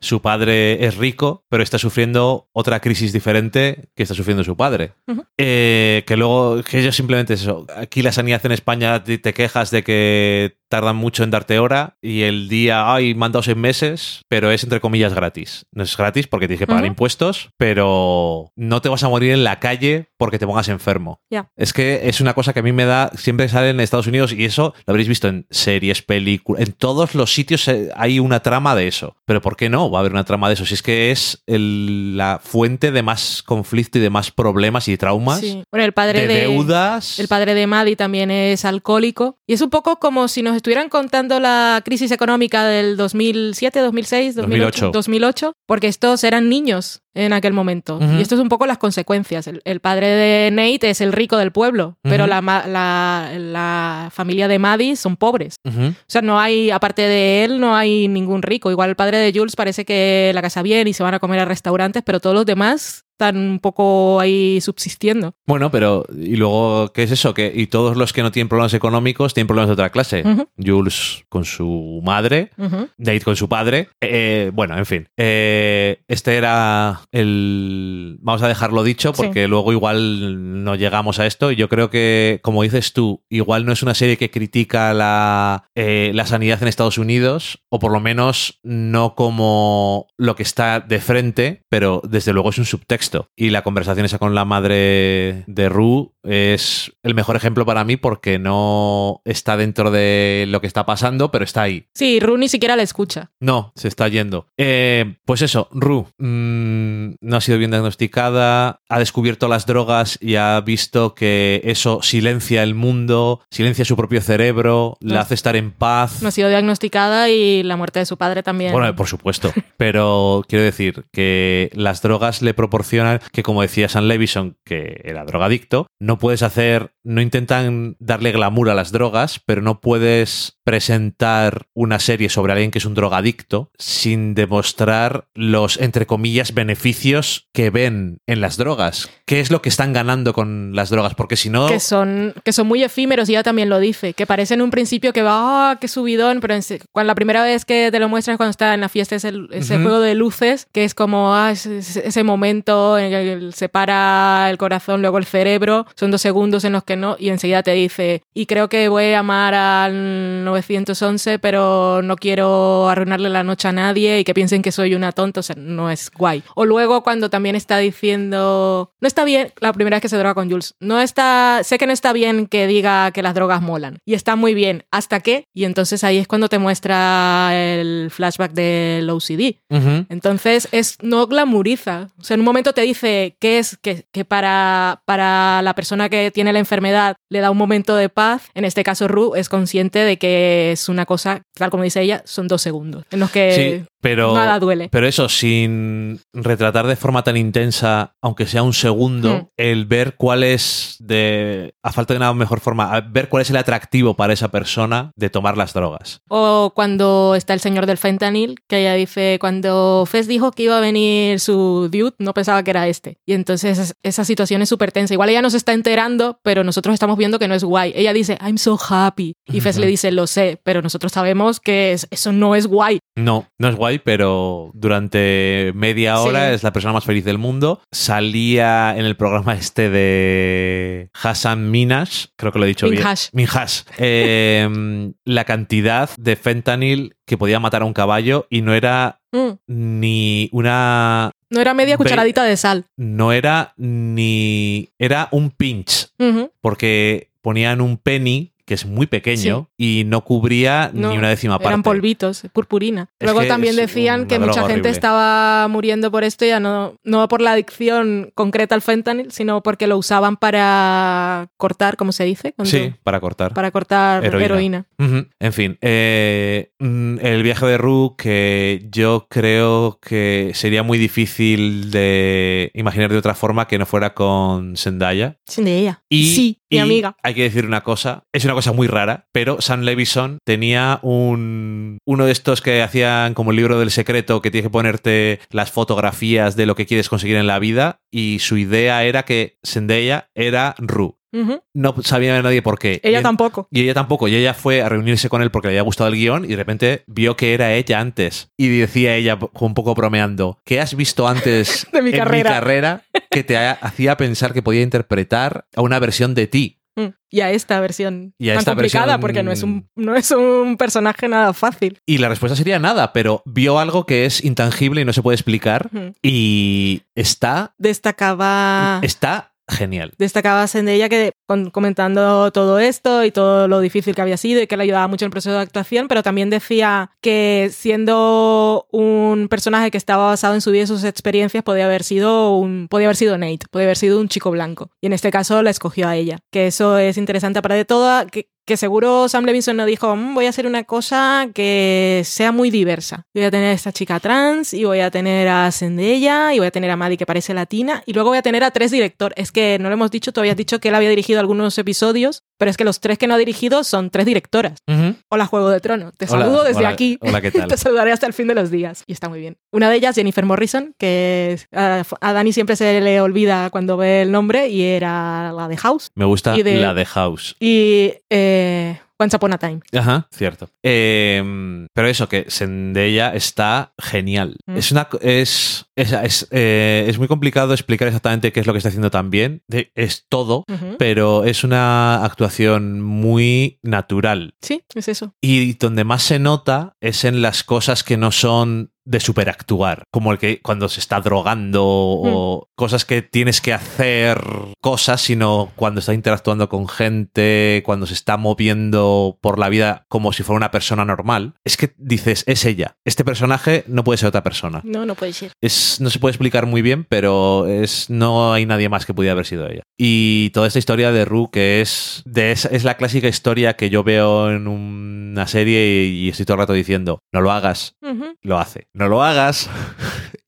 su padre es rico, pero está sufriendo otra crisis diferente que está sufriendo su padre. Eh, que luego, que ellos simplemente es eso. Aquí la sanidad en España te quejas de que tardan mucho en darte hora y el día, ay, mandado seis meses, pero es entre comillas gratis. No es gratis porque tienes que pagar impuestos, pero no te vas a morir en la calle porque te pongas enfermo. Es que es una cosa que a mí me da, siempre sale en Estados Unidos y eso lo habréis visto en series, películas, en todos los sitios hay una trama de eso. Pero ¿por qué no va a haber una trama de eso? Si es que es la fuente de más conflicto y de más problemas y traumas. Sí. Bueno, el padre de, deudas. El padre de Maddie también es alcohólico y es un poco como si nos estuvieran contando la crisis económica del 2007, 2006, 2008, 2008 porque estos eran niños en aquel momento. Y esto es un poco las consecuencias. El, padre de Nate es el rico del pueblo, pero la, la, familia de Maddie son pobres. O sea, no hay, aparte de él, no hay ningún rico. Igual el padre de Jules parece que la casa bien y se van a comer a restaurantes, pero todos los demás están un poco ahí subsistiendo. Bueno, pero ¿y luego qué es eso? Que y todos los que no tienen problemas económicos tienen problemas de otra clase. Jules con su madre, Nate con su padre. Eh, bueno, en fin. Eh, este era el... Vamos a dejarlo dicho porque luego igual no llegamos a esto. Y yo creo que, como dices tú, igual no es una serie que critica la, eh, la sanidad en Estados Unidos, o por lo menos no como lo que está de frente, pero desde luego es un subtexto y la conversación esa con la madre de Ru es el mejor ejemplo para mí porque no está dentro de lo que está pasando, pero está ahí. Sí, Ru ni siquiera la escucha. No, se está yendo. Eh, pues eso, Ru mm, no ha sido bien diagnosticada, ha descubierto las drogas y ha visto que eso silencia el mundo, silencia su propio cerebro, le hace estar en paz. No ha sido diagnosticada y la muerte de su padre también. Bueno, por supuesto. pero quiero decir que las drogas le proporcionan que, como decía Sam Levison, que era drogadicto, no puedes hacer, no intentan darle glamour a las drogas, pero no puedes presentar una serie sobre alguien que es un drogadicto sin demostrar los, entre comillas, beneficios que ven en las drogas. ¿Qué es lo que están ganando con las drogas? Porque si no... Que son, que son muy efímeros y ella también lo dice, que parece en un principio que va, ah, qué subidón, pero cuando la primera vez que te lo muestras cuando está en la fiesta es el, ese juego de luces, que es como ah, ese momento en el se para el corazón, luego el cerebro, son dos segundos en los que no, y enseguida te dice, y creo que voy a amar al 911, pero no quiero arruinarle la noche a nadie y que piensen que soy una tonta, o sea, no es guay. O luego cuando también está diciendo, no está bien, la primera vez que se droga con Jules, no está, sé que no está bien que diga que las drogas molan, y está muy bien, ¿hasta qué? Y entonces ahí es cuando te muestra el flashback del OCD. Entonces es, no glamuriza, o sea, en un momento te dice que es que, que, para, para la persona que tiene la enfermedad le da un momento de paz. En este caso, Ru es consciente de que es una cosa, tal como dice ella, son dos segundos en los que pero, Nada duele. pero eso, sin retratar de forma tan intensa, aunque sea un segundo, Hmm. el ver cuál es, de, a falta de una mejor forma, a ver cuál es el atractivo para esa persona de tomar las drogas. O cuando está el señor del fentanil, que ella dice, cuando Fez dijo que iba a venir su dude, no pensaba que era este. Y entonces es- esa situación es súper tensa. Igual ella no se está enterando, pero nosotros estamos viendo que no es guay. Ella dice, I'm so happy. Y Fez le dice, lo sé, pero nosotros sabemos que es- eso no es guay. No, no es guay, pero durante media hora Sí. es la persona más feliz del mundo. Salía en el programa este de Hassan Minash, creo que lo he dicho bien. Minhaj. Eh, la cantidad de fentanil que podía matar a un caballo y no era Mm. ni una... No era media cucharadita de sal. No era ni... Era un pinch, porque ponían un penny que es muy pequeño y no cubría No, ni una décima parte. Eran polvitos, purpurina. Es Luego también decían que mucha gente estaba muriendo por esto, ya no, no por la adicción concreta al fentanil, sino porque lo usaban para cortar, ¿cómo se dice? Cuando- Sí, para cortar. Para cortar Heroína. En fin, eh, mm, el viaje de Ru que yo creo que sería muy difícil de imaginar de otra forma que no fuera con Zendaya. Ella. Y, sí, mi y amiga. Hay que decir una cosa, es una cosa muy rara, pero Sam Levison tenía un uno de estos que hacían como el libro del secreto que tienes que ponerte las fotografías de lo que quieres conseguir en la vida y su idea era que Zendaya era Ru. No sabía nadie por qué. Ella Y- tampoco. y ella tampoco, y ella fue a reunirse con él porque le había gustado el guion y de repente vio que era ella antes. Y decía ella, un poco bromeando, ¿qué has visto antes De mi en carrera?" mi carrera que te ha- hacía pensar que podía interpretar a una versión de ti? Mm. Y a esta versión Y a tan esta complicada, versión- porque no es, un, no es un personaje nada fácil. Y la respuesta sería nada, pero vio algo que es intangible y no se puede explicar y está, Destacaba. está genial. destacaba Zendaya que con- comentando todo esto y todo lo difícil que había sido y que le ayudaba mucho en el proceso de actuación, pero también decía que siendo un personaje que estaba basado en su vida y sus experiencias podía haber sido un podía haber sido Nate, podía haber sido un chico blanco y en este caso la escogió a ella, que eso es interesante para de todo que que seguro Sam Levinson no dijo, "Mm, voy a hacer una cosa que sea muy diversa. Voy a tener a esta chica trans y voy a tener a Zendaya y voy a tener a Maddie que parece latina y luego voy a tener a tres directores. Es que no lo hemos dicho, tú habías dicho que él había dirigido algunos episodios, pero es que los tres que no ha dirigido son tres directoras. Hola Juego de Trono, te Hola, saludo desde hola, aquí. Hola, ¿qué tal? Te saludaré hasta el fin de los días. Y está muy bien. Una de ellas, Jennifer Morrison, que a, a Dani siempre se le olvida cuando ve el nombre, y era la de House. Me gusta Y de- la de House. Y eh, Once Upon a Time. Ajá, cierto. Eh, pero eso, que Zendaya está genial. Mm. Es una es, es, es, eh, es muy complicado explicar exactamente qué es lo que está haciendo tan bien. De- Es todo, pero es una actuación muy natural. Sí, es eso. Y donde más se nota es en las cosas que no son de superactuar, como el que cuando se está drogando o cosas que tienes que hacer cosas, sino cuando está interactuando con gente, cuando se está moviendo por la vida como si fuera una persona normal. Es que dices, es ella. Este personaje no puede ser otra persona. No, no puede ser. Es, no se puede explicar muy bien, pero es, no hay nadie más que pudiera haber sido ella. Y toda esta historia de Ru, que es, de esa- es la clásica historia que yo veo en una serie y, y estoy todo el rato diciendo, no lo hagas, lo hace. No lo hagas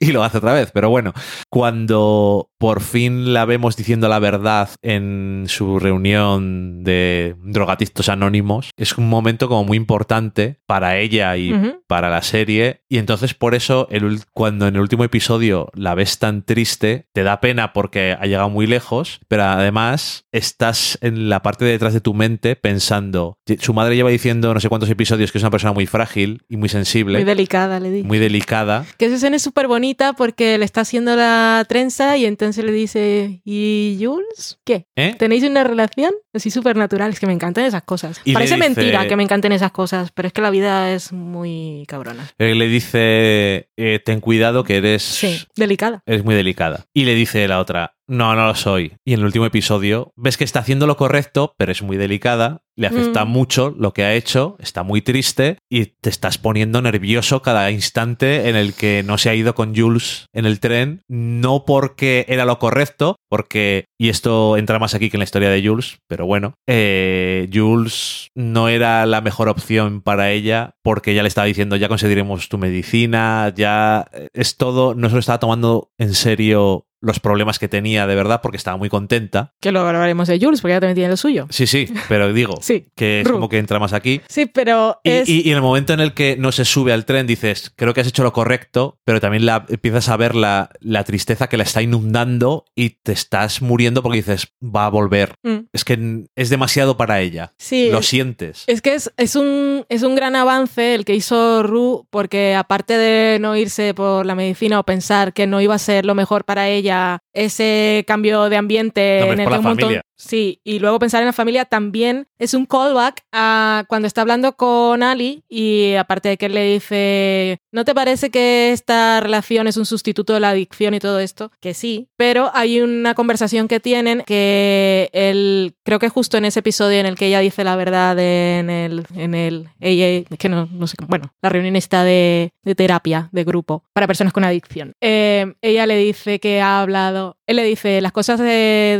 y lo hace otra vez. Pero bueno, cuando por fin la vemos diciendo la verdad en su reunión de drogatistas anónimos, es un momento como muy importante para ella y para la serie. Y entonces por eso el cuando en el último episodio la ves tan triste, te da pena porque ha llegado muy lejos, pero además estás en la parte de detrás de tu mente pensando, su madre lleva diciendo no sé cuántos episodios que es una persona muy frágil y muy sensible Muy delicada, le di. muy delicada. Que esa escena es súper bonita porque le está haciendo la trenza y entonces le dice, ¿y Jules? ¿Qué? ¿eh? ¿Tenéis una relación? Así súper natural. Es que me encantan esas cosas. Y Parece dice- mentira que me encanten esas cosas, pero es que la vida es muy cabrona. Eh, Le dice, eh, ten cuidado que eres, Sí, delicada. eres muy delicada. Y le dice la otra, no, no lo soy. Y en el último episodio ves que está haciendo lo correcto, pero es muy delicada, le afecta Mm. mucho lo que ha hecho, está muy triste y te estás poniendo nervioso cada instante en el que no se ha ido con Jules en el tren, no porque era lo correcto, porque, y esto entra más aquí que en la historia de Jules, pero bueno, eh, Jules no era la mejor opción para ella porque ya le estaba diciendo, ya conseguiremos tu medicina, ya eh, es todo, no se lo estaba tomando en serio los problemas que tenía de verdad porque estaba muy contenta. Que luego hablaremos de Jules, porque ella también tiene lo suyo. Sí, sí, pero digo Sí. que es Ru. como que entra más aquí. Sí, pero Y, es... y- y en el momento en el que no se sube al tren dices, creo que has hecho lo correcto, pero también la, empiezas a ver la, la tristeza que la está inundando y te estás muriendo porque dices, va a volver. Mm. Es que es demasiado para ella. Sí, Lo es- sientes. Es que es, es un, es un gran avance el que hizo Ru, porque aparte de no irse por la medicina o pensar que no iba a ser lo mejor para ella ese cambio de ambiente No, en el que montón. Sí, y luego pensar en la familia también es un callback a cuando está hablando con Ali y aparte de que él le dice, ¿no te parece que esta relación es un sustituto de la adicción y todo esto? Que sí, pero hay una conversación que tienen que él, creo que justo en ese episodio en el que ella dice la verdad en el, en el AA, que no, no sé, bueno, la reunión está de, de terapia, de grupo, para personas con adicción. Eh, ella le dice que ha hablado, le dice, las cosas de-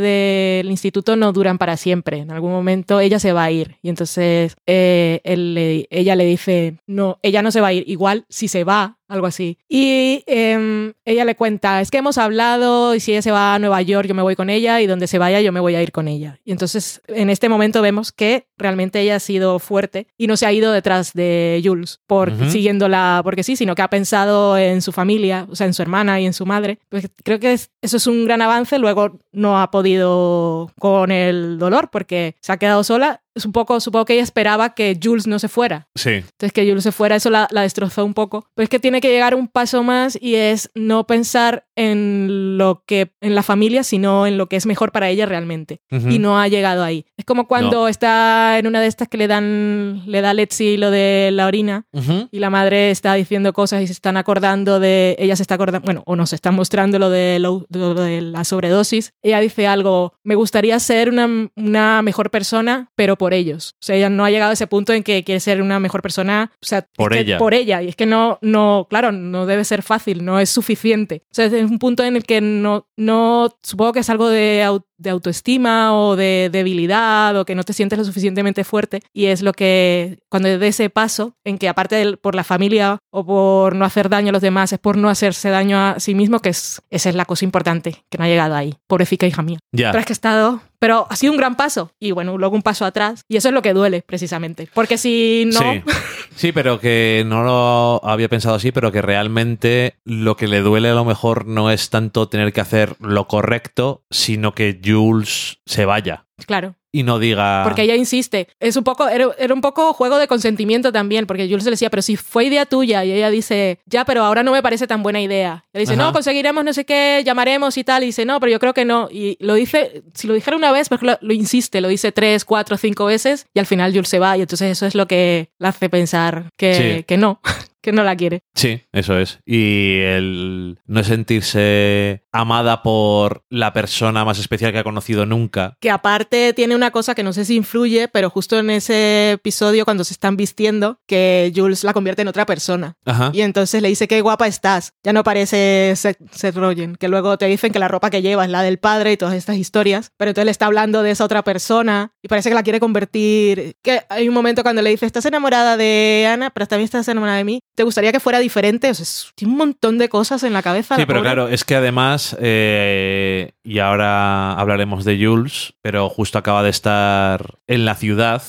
del instituto no duran para siempre, en algún momento ella se va a ir. Y entonces eh, ella le dice, no, ella no se va a ir, igual si se va, algo así. Y em, ella le cuenta, es que hemos hablado y si ella se va a Nueva York, yo me voy con ella y donde se vaya, yo me voy a ir con ella. Y entonces en este momento vemos que realmente ella ha sido fuerte y no se ha ido detrás de Jules por siguiéndola porque sí, sino que ha pensado en su familia, o sea, en su hermana y en su madre. Pues creo que es- eso es un gran avance. Luego no ha podido con el dolor porque se ha quedado sola. Es un poco, supongo que ella esperaba que Jules no se fuera. Sí. Entonces que Jules se fuera, eso la, la destrozó un poco. Pero es que tiene que llegar un paso más y es no pensar en lo que en la familia, sino en lo que es mejor para ella realmente. Y no ha llegado ahí. Es como cuando está en una de estas que le dan, le da Letzi lo de la orina y la madre está diciendo cosas y se están acordando de, ella se está acordando, bueno, o nos está mostrando lo de, lo- lo de la sobredosis. Ella dice algo, me gustaría ser una, una mejor persona, pero por ellos. O sea, ella no ha llegado a ese punto en que quiere ser una mejor persona, o sea, Por ella. Por ella. Y es que no, no, claro, no debe ser fácil, no es suficiente. O sea, es un punto en el que no, no, supongo que es algo de, de autoestima o de debilidad o que no te sientes lo suficientemente fuerte y es lo que cuando de ese paso en que aparte del- por la familia o por no hacer daño a los demás es por no hacerse daño a sí mismo que es esa es la cosa importante que no ha llegado ahí pobrecita hija mía Ya. pero es que ha estado pero ha sido un gran paso. Y bueno luego un paso atrás. Y eso es lo que duele precisamente. Porque si no Sí. Pero que no lo había pensado así, pero que realmente lo que le duele a lo mejor no es tanto tener que hacer lo correcto, sino que Jules se vaya claro y no diga... Porque ella insiste. Es un poco, era, era un poco juego de consentimiento también, porque Jules le decía, pero si fue idea tuya, y ella dice, ya, pero ahora no me parece tan buena idea. Le dice, Ajá. no, conseguiremos no sé qué, llamaremos y tal. Y dice, no, pero yo creo que no. Y lo dice, si lo dijera una vez, pues lo, lo insiste, lo dice tres, cuatro, cinco veces, y al final Jules se va, y entonces eso es lo que la hace pensar que, Sí. que no, que no la quiere. Sí, eso es. Y el no sentirse amada por la persona más especial que ha conocido nunca. Que aparte tiene una cosa que no sé si influye, pero justo en ese episodio, cuando se están vistiendo, que Jules la convierte en otra persona. Ajá. Y entonces le dice qué guapa estás. Ya no parece Seth, Rogen, que luego te dicen que la ropa que lleva es la del padre y todas estas historias. Pero entonces le está hablando de esa otra persona y parece que la quiere convertir. Que hay un momento cuando le dice, estás enamorada de Ana, pero también estás enamorada de mí. ¿Te gustaría que fuera diferente? O sea, tiene un montón de cosas en la cabeza. Sí, la pero pobre. claro, es que además, eh, y ahora hablaremos de Jules, pero justo acaba de estar en la ciudad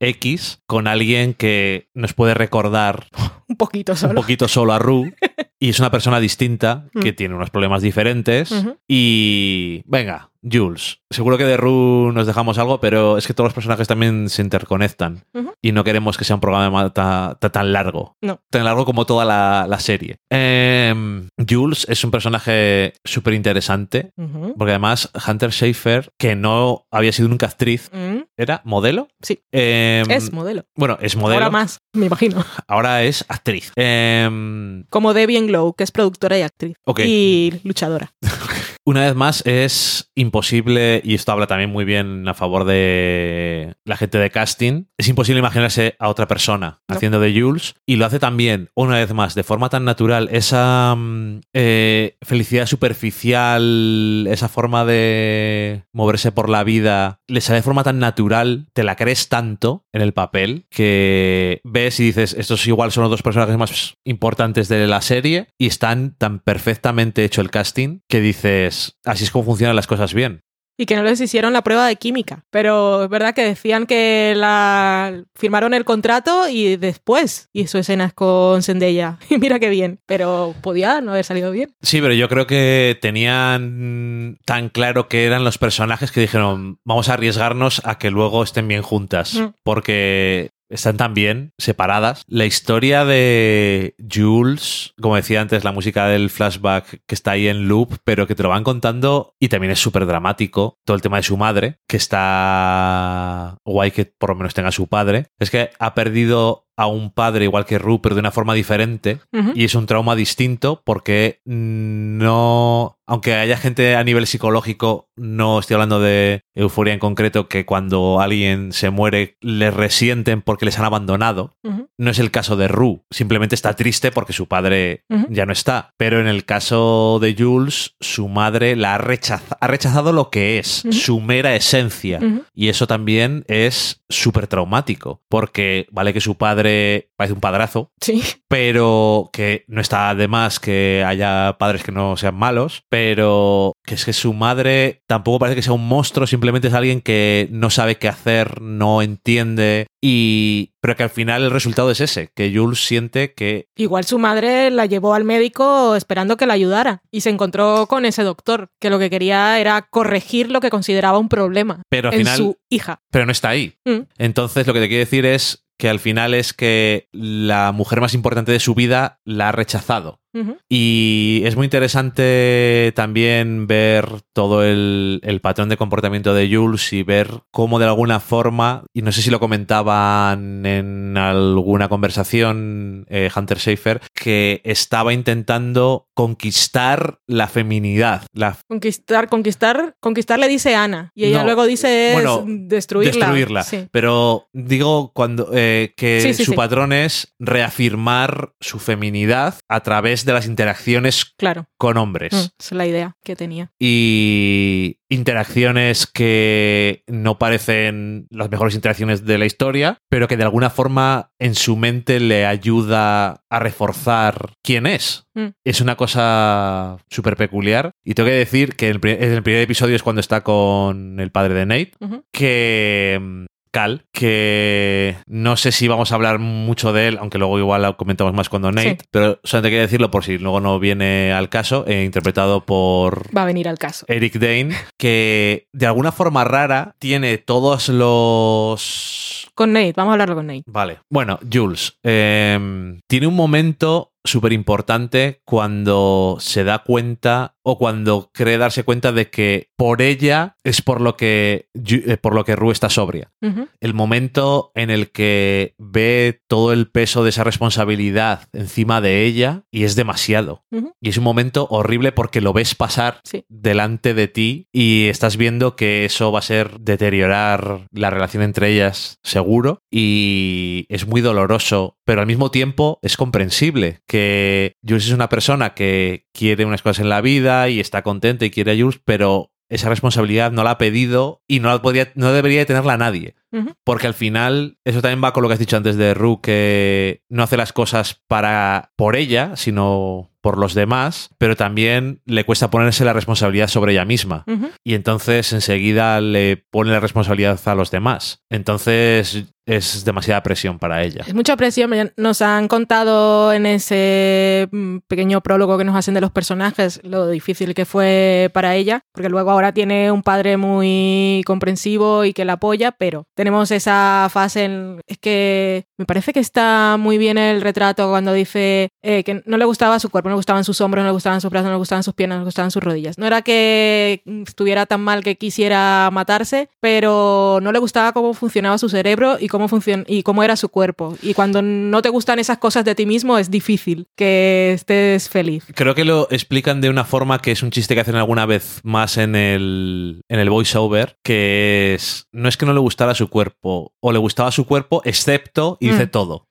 X con alguien que nos puede recordar Un poquito un solo. poquito solo a Ru y es una persona distinta que Mm. tiene unos problemas diferentes y venga, Jules. Seguro que de Ru nos dejamos algo, pero es que todos los personajes también se interconectan y no queremos que sea un programa ta- ta- tan largo. No. Tan largo como toda la, la serie. Em, Jules es un personaje súper interesante porque además Hunter Schafer, que no había sido nunca actriz, Mm, ¿era modelo? Sí. Em, Es modelo. Bueno, es modelo. Ahora más, me imagino. Ahora es actriz. Em, Como Debbie Glow, que es productora y actriz. Ok. Y luchadora. Una vez más, es imposible, y esto habla también muy bien a favor de la gente de casting, es imposible imaginarse a otra persona No. haciendo de Jules, y lo hace también, una vez más, de forma tan natural, esa mm, eh, felicidad superficial, esa forma de moverse por la vida, le sale de forma tan natural, te la crees tanto en el papel, que ves y dices, estos igual son los dos personajes más importantes de la serie, y están tan perfectamente hecho el casting, que dices, así es como funcionan las cosas bien. Y que no les hicieron la prueba de química. Pero es verdad que decían que la firmaron el contrato y después hizo escenas con Zendaya. Y mira qué bien. Pero podía no haber salido bien. Sí, pero yo creo que tenían tan claro que eran los personajes que dijeron, vamos a arriesgarnos a que luego estén bien juntas, Mm. porque están tan bien separadas. La historia de Jules, como decía antes, la música del flashback que está ahí en loop, pero que te lo van contando y también es súper dramático. Todo el tema de su madre, que está guay que por lo menos tenga a su padre. Es que ha perdido a un padre igual que Ru, pero de una forma diferente. Y es un trauma distinto porque no. Aunque haya gente a nivel psicológico, no estoy hablando de euforia en concreto, que cuando alguien se muere le resienten porque les han abandonado. No es el caso de Ru, simplemente está triste porque su padre ya no está. Pero en el caso de Jules, su madre la ha, rechaza- ha rechazado lo que es, su mera esencia. Y eso también es súper traumático, porque vale que su padre parece un padrazo, Sí. pero que no está de más que haya padres que no sean malos, pero que es que su madre tampoco parece que sea un monstruo, simplemente es alguien que no sabe qué hacer, no entiende y pero que al final el resultado es ese, que Jules siente que Igual su madre la llevó al médico esperando que la ayudara y se encontró con ese doctor que lo que quería era corregir lo que consideraba un problema pero al en final su hija. pero no está ahí. Mm. Entonces lo que te quiero decir es que al final es que la mujer más importante de su vida la ha rechazado. Y es muy interesante también ver todo el, el patrón de comportamiento de Jules y ver cómo de alguna forma, y no sé si lo comentaban en alguna conversación eh, Hunter Schafer, que estaba intentando conquistar la feminidad, la Conquistar, conquistar, conquistar le dice Ana y ella No, luego dice es bueno, destruirla. destruirla. Sí. Pero digo cuando eh, que Sí, sí, su patrón es reafirmar su feminidad a través de las interacciones Claro, con hombres. Mm, esa es la idea que tenía. y interacciones que no parecen las mejores interacciones de la historia, pero que de alguna forma en su mente le ayuda a reforzar quién es. Mm. Es una cosa súper peculiar. Y tengo que decir que el, en el primer episodio es cuando está con el padre de Nate, que Cal, que no sé si vamos a hablar mucho de él, aunque luego igual lo comentamos más cuando Nate, Sí. pero solamente quería decirlo por si luego no viene al caso, eh, interpretado por Va a venir al caso. Eric Dane, que de alguna forma rara tiene todos los... Con Nate, vamos a hablarlo con Nate. Vale. Bueno, Jules, eh, tiene un momento súper importante cuando se da cuenta o cuando cree darse cuenta de que por ella es por lo que, eh, por lo que Rue está sobria. El momento en el que ve todo el peso de esa responsabilidad encima de ella y es demasiado. Y es un momento horrible porque lo ves pasar Sí. delante de ti y estás viendo que eso va a ser deteriorar la relación entre ellas seguro y es muy doloroso, pero al mismo tiempo es comprensible que Jules es una persona que quiere unas cosas en la vida y está contenta y quiere a Jules, pero esa responsabilidad no la ha pedido y no la podía, no debería de tenerla nadie. Porque al final, eso también va con lo que has dicho antes de Ru, que no hace las cosas para por ella, sino por los demás, pero también le cuesta ponerse la responsabilidad sobre ella misma. Y entonces enseguida le pone la responsabilidad a los demás. Entonces es demasiada presión para ella. Es mucha presión. Nos han contado en ese mm, pequeño prólogo que nos hacen de los personajes lo difícil que fue para ella, porque luego ahora tiene un padre muy comprensivo y que la apoya, pero tenemos esa fase en... Es que me parece que está muy bien el retrato cuando dice eh, que no le gustaba su cuerpo, no le gustaban sus hombros, no le gustaban sus brazos, no le gustaban sus piernas, no le gustaban sus rodillas. No era que estuviera tan mal que quisiera matarse, pero no le gustaba cómo funcionaba su cerebro y cómo, y cómo era su cuerpo. Y cuando no te gustan esas cosas de ti mismo es difícil que estés feliz. Creo que lo explican de una forma que es un chiste que hacen alguna vez más en el, en el voiceover, que es, no es que no le gustara su o le gustaba su cuerpo, excepto, y dice mm. todo.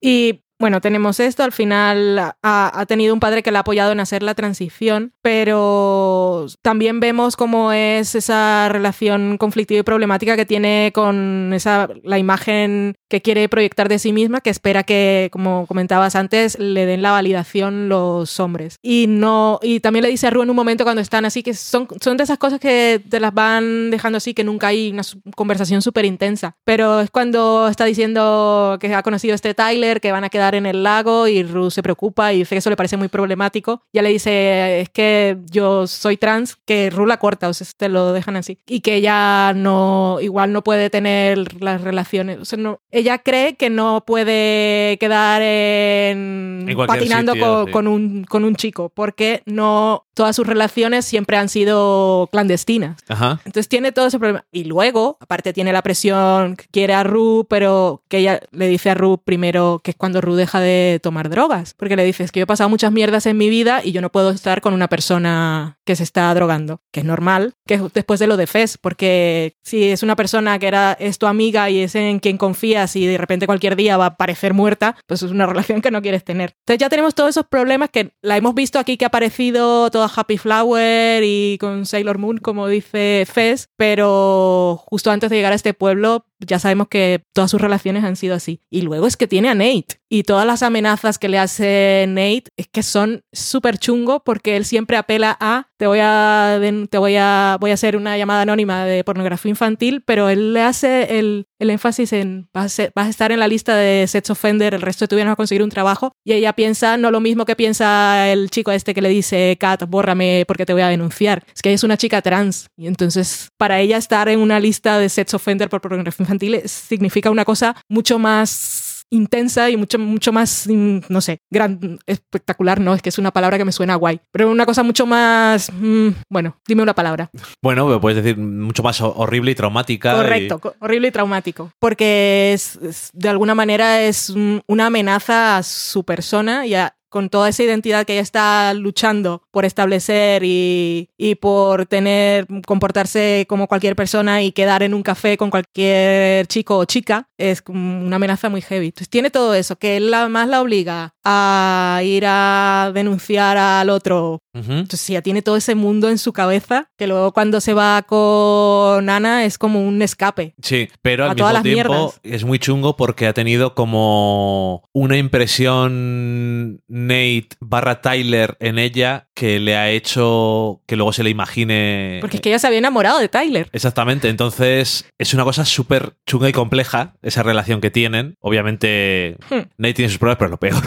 Y bueno, tenemos esto, al final ha, tenido un padre que le ha apoyado en hacer la transición, pero también vemos cómo es esa relación conflictiva y problemática que tiene con esa, la imagen que quiere proyectar de sí misma, que espera que, como comentabas antes, le den la validación los hombres. Y no, y también le dice a Ru en un momento cuando están así, que son, son de esas cosas que te las van dejando así, que nunca hay una conversación súper intensa. Pero es cuando está diciendo que ha conocido a este Tyler, que van a quedar en el lago y Ru se preocupa y dice que eso le parece muy problemático. Ya le dice, es que yo soy trans, que Ru la corta, o sea, te lo dejan así. Y que ella no, igual no puede tener las relaciones, o sea, no, ella cree que no puede quedar en, patinando con, un, con un chico, porque no, todas sus relaciones siempre han sido clandestinas. Entonces tiene todo ese problema. Y luego, aparte tiene la presión que quiere a Ru, pero que ella le dice a Ru primero que es cuando Ru deja de tomar drogas, porque le dices que yo he pasado muchas mierdas en mi vida y yo no puedo estar con una persona que se está drogando, que es normal, que es después de lo de Fez, porque si es una persona que era, es tu amiga y es en quien confías y de repente cualquier día va a parecer muerta, pues es una relación que no quieres tener. Entonces ya tenemos todos esos problemas que la hemos visto aquí que ha aparecido toda Happy Flower y con Sailor Moon, como dice Fez, pero justo antes de llegar a este pueblo ya sabemos que todas sus relaciones han sido así. Y luego es que tiene a Nate. Y todas las amenazas que le hace Nate es que son súper chungo porque él siempre apela a te voy a te voy a voy a hacer una llamada anónima de pornografía infantil, pero él le hace el, el énfasis en vas a, estar en la lista de sex offender el resto de tu vida no a conseguir un trabajo y ella piensa no lo mismo que piensa el chico este que le dice Kat, bórrame porque te voy a denunciar. Es que ella es una chica trans y entonces para ella estar en una lista de sex offender por pornografía infantil significa una cosa mucho más intensa y mucho, mucho más, mm, no sé, gran, espectacular, no, es que es una palabra que me suena guay, pero una cosa mucho más, mm, bueno, dime una palabra. Bueno, puedes decir mucho más horrible y traumática. Correcto, horrible y traumático, porque es, de alguna manera es una amenaza a su persona y a, con toda esa identidad que ella está luchando por establecer y, por tener, comportarse como cualquier persona y quedar en un café con cualquier chico o chica, es una amenaza muy heavy. Entonces tiene todo eso, que él más la obliga a ir a denunciar al otro. Entonces ya tiene todo ese mundo en su cabeza, que luego cuando se va con Ana es como un escape. Sí, pero al mismo tiempo es muy chungo porque ha tenido como una impresión Nate barra Tyler en ella que le ha hecho que luego se le imagine. Porque es que ella se había enamorado de Tyler. Exactamente. Entonces es una cosa súper chunga y compleja esa relación que tienen. Obviamente hmm. Nate tiene sus pruebas, pero es lo peor.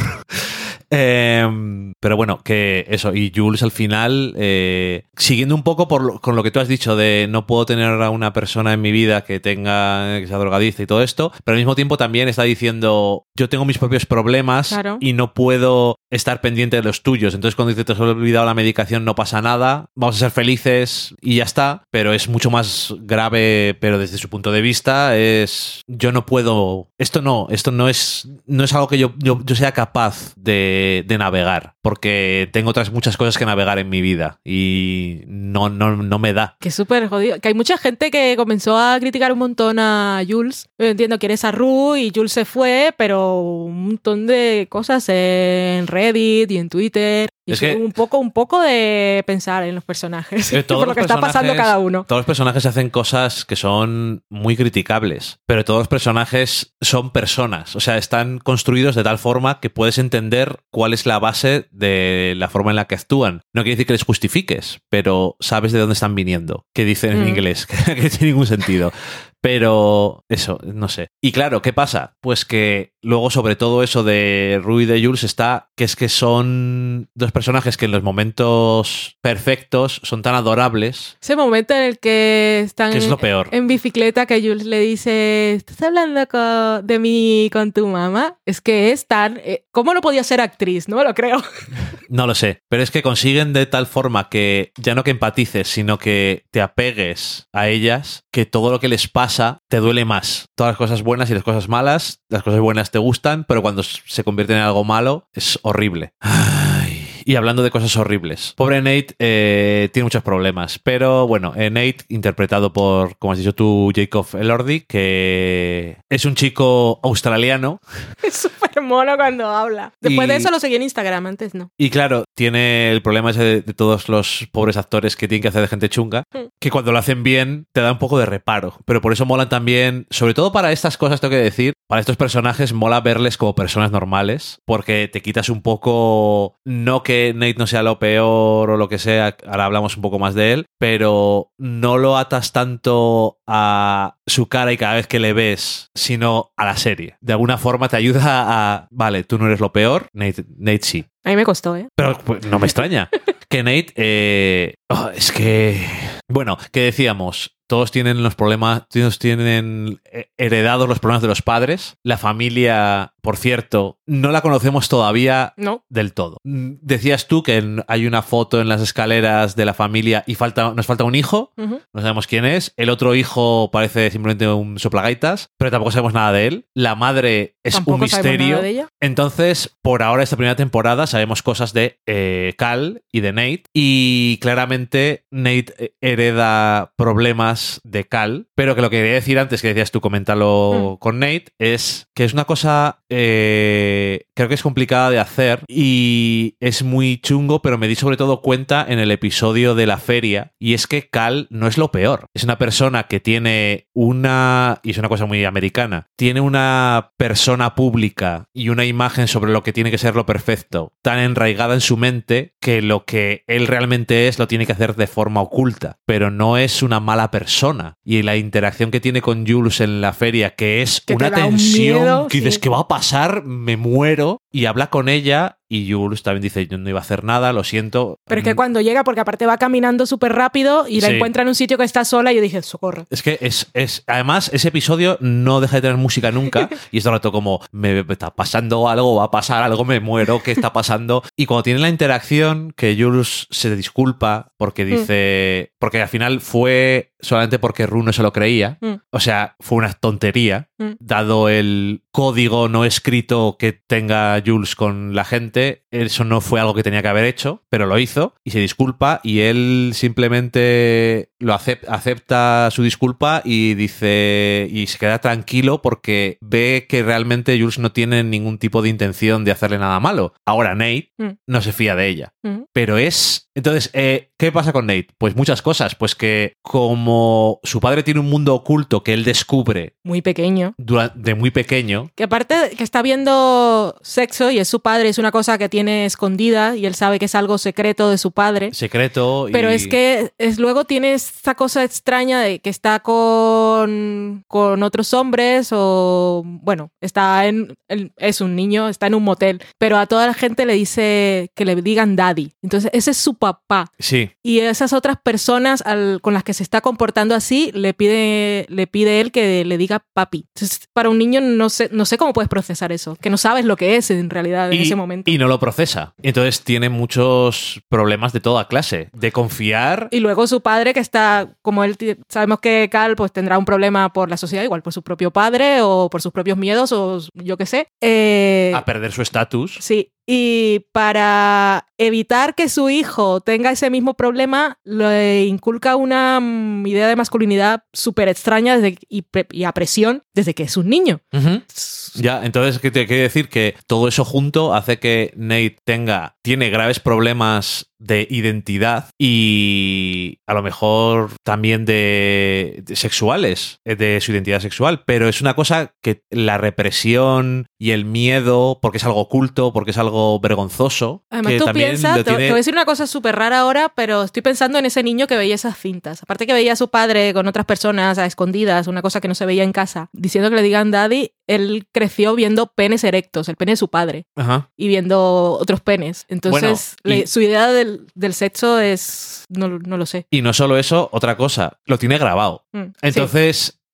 Em, pero bueno, que eso, y Jules al final, eh, siguiendo un poco por con lo que tú has dicho de no puedo tener a una persona en mi vida que tenga, que sea drogadista y todo esto, pero al mismo tiempo también está diciendo, yo tengo mis propios problemas y no puedo estar pendiente de los tuyos. Entonces cuando dice te has olvidado la medicación no pasa nada, vamos a ser felices y ya está, pero es mucho más grave, pero desde su punto de vista es, yo no puedo, esto no, esto no es, no es algo que yo, yo sea capaz de de, navegar, porque tengo otras muchas cosas que navegar en mi vida y no, no, no me da. Que súper jodido. Que hay mucha gente que comenzó a criticar un montón a Jules. Yo entiendo que eres a Ru y Jules se fue, pero un montón de cosas en Reddit y en Twitter es que un poco, un poco de pensar en los personajes, por lo que está pasando cada uno. Todos los personajes hacen cosas que son muy criticables, pero todos los personajes son personas, o sea, están construidos de tal forma que puedes entender cuál es la base de la forma en la que actúan. No quiere decir que les justifiques, pero sabes de dónde están viniendo, que dicen en mm. inglés, que no tiene ningún sentido Pero eso, no sé. Y claro, ¿qué pasa? Pues que luego sobre todo eso de Rui y de Jules está que es que son dos personajes que en los momentos perfectos son tan adorables. Ese momento en el que están Que es lo peor. en bicicleta que Jules le dice, ¿estás hablando de mí con tu mamá? Es que es tan... eh, ¿Cómo no podía ser actriz? No me lo creo. No lo sé, pero es que consiguen de tal forma que ya no que empatices, sino que te apegues a ellas, que todo lo que les pasa te duele más. Todas las cosas buenas y las cosas malas, las cosas buenas te gustan, pero cuando se convierten en algo malo es horrible. Y hablando de cosas horribles, pobre Nate eh, tiene muchos problemas, pero bueno, eh, Nate, interpretado por, como has dicho tú, Jacob Elordi, que es un chico australiano Es súper mono cuando habla. Después Y- de eso lo seguí en Instagram, antes no. Y claro, tiene el problema ese de, de todos los pobres actores que tienen que hacer de gente chunga, Mm. que cuando lo hacen bien te da un poco de reparo. Pero por eso molan también, sobre todo para estas cosas, tengo que decir, para estos personajes mola verles como personas normales, porque te quitas un poco, no que Nate no sea lo peor o lo que sea, ahora hablamos un poco más de él, pero no lo atas tanto a su cara y cada vez que le ves, sino a la serie. De alguna forma te ayuda a, vale, tú no eres lo peor, Nate, Nate sí. A mí me costó, ¿eh? Pero pues, no me extraña. que Nate, eh, oh, es que... Bueno, que decíamos, todos tienen los problemas, todos tienen eh, heredados los problemas de los padres. La familia, por cierto, no la conocemos todavía No. del todo. Mm, Decías tú que hay una foto en las escaleras de la familia y falta, nos falta un hijo. No sabemos quién es. El otro hijo parece simplemente un soplagaitas, pero tampoco sabemos nada de él. La madre es un misterio. nada de ella. Entonces, por ahora, esta primera temporada, sabemos cosas de eh, Cal y de Nate. Y claramente, Nate eh, hereda problemas de Cal. Pero que lo que quería decir antes, que decías tú, coméntalo con Nate, es que es una cosa. eh, creo que es complicada de hacer y es muy chungo, pero me di sobre todo cuenta en el episodio de la feria. Y es que Cal no es lo peor. Es una persona que tiene una. Y es una cosa muy americana. Tiene una persona pública y una imagen sobre lo que tiene que ser lo perfecto tan enraigada en su mente que lo que él realmente es lo tiene que hacer de forma oculta. Pero no es una mala persona. Y la interacción que tiene con Jules en la feria, que es Que una un tensión miedo, que dices. ¿qué va a pasar? Me muero. Y habla con ella y Jules también dice, yo no iba a hacer nada, lo siento. Pero es que Mm, cuando llega, porque aparte va caminando súper rápido y la Sí. encuentra en un sitio que está sola y yo dije, socorro. Es que es, es. Además, ese episodio no deja de tener música nunca. y es todo el rato como, me está pasando algo, va a pasar algo, me muero, ¿qué está pasando? Y cuando tiene la interacción, que Jules se disculpa porque dice. Porque al final fue solamente porque Ru no se lo creía. Mm. O sea, fue una tontería. Mm. Dado el código no escrito que tenga Jules con la gente, eso no fue algo que tenía que haber hecho, pero lo hizo y se disculpa y él simplemente lo acep- acepta su disculpa y dice y se queda tranquilo porque ve que realmente Jules no tiene ningún tipo de intención de hacerle nada malo. Ahora Nate Mm. no se fía de ella. Mm. Pero es. Entonces, eh, ¿qué pasa con Nate? Pues muchas cosas. Pues que como su padre tiene un mundo oculto que él descubre Muy pequeño. de muy pequeño. Que aparte que está viendo sexo y es su padre, es una cosa que tiene escondida y él sabe que es algo secreto de su padre. Secreto. y- Pero es que es, luego tiene esta cosa extraña de que está con, con otros hombres o, bueno, está en, es un niño, está en un motel, pero a toda la gente le dice que le digan daddy. Entonces, ese es su papá. Sí. Y esas otras personas al- con las que se está comportando así, le pide, le pide él que le diga papi. Entonces, para un niño no sé, no sé cómo puedes procesar eso, que no sabes lo que es en realidad en y, ese momento. y no lo procesa. Entonces tiene muchos problemas de toda clase. De confiar. Y luego su padre, que está, como él, sabemos que Cal pues tendrá un problema por la sociedad, igual por su propio padre o por sus propios miedos o yo qué sé. Eh, A perder su estatus. sí, y para evitar que su hijo tenga ese mismo problema, le inculca una mm, idea de masculinidad súper extraña desde, y, a presión desde que es un niño. Ya, entonces, ¿qué te quiere decir? Que todo eso junto hace que Nate tenga, tiene graves problemas de identidad y a lo mejor también de, de sexuales, eh, de su identidad sexual, pero es una cosa que la represión y el miedo, porque es algo oculto, porque es algo algo vergonzoso. Además, que tú piensas, lo te, tiene- voy a decir una cosa súper rara ahora, pero estoy pensando en ese niño que veía esas cintas. Aparte que veía a su padre con otras personas a escondidas, una cosa que no se veía en casa, diciendo que le digan daddy, él creció viendo penes erectos, el pene de su padre, Ajá. y viendo otros penes. Entonces, Bueno, y- le- su idea del, del sexo es... No, no lo sé. Y no solo eso, otra cosa, lo tiene grabado. Mm, sí.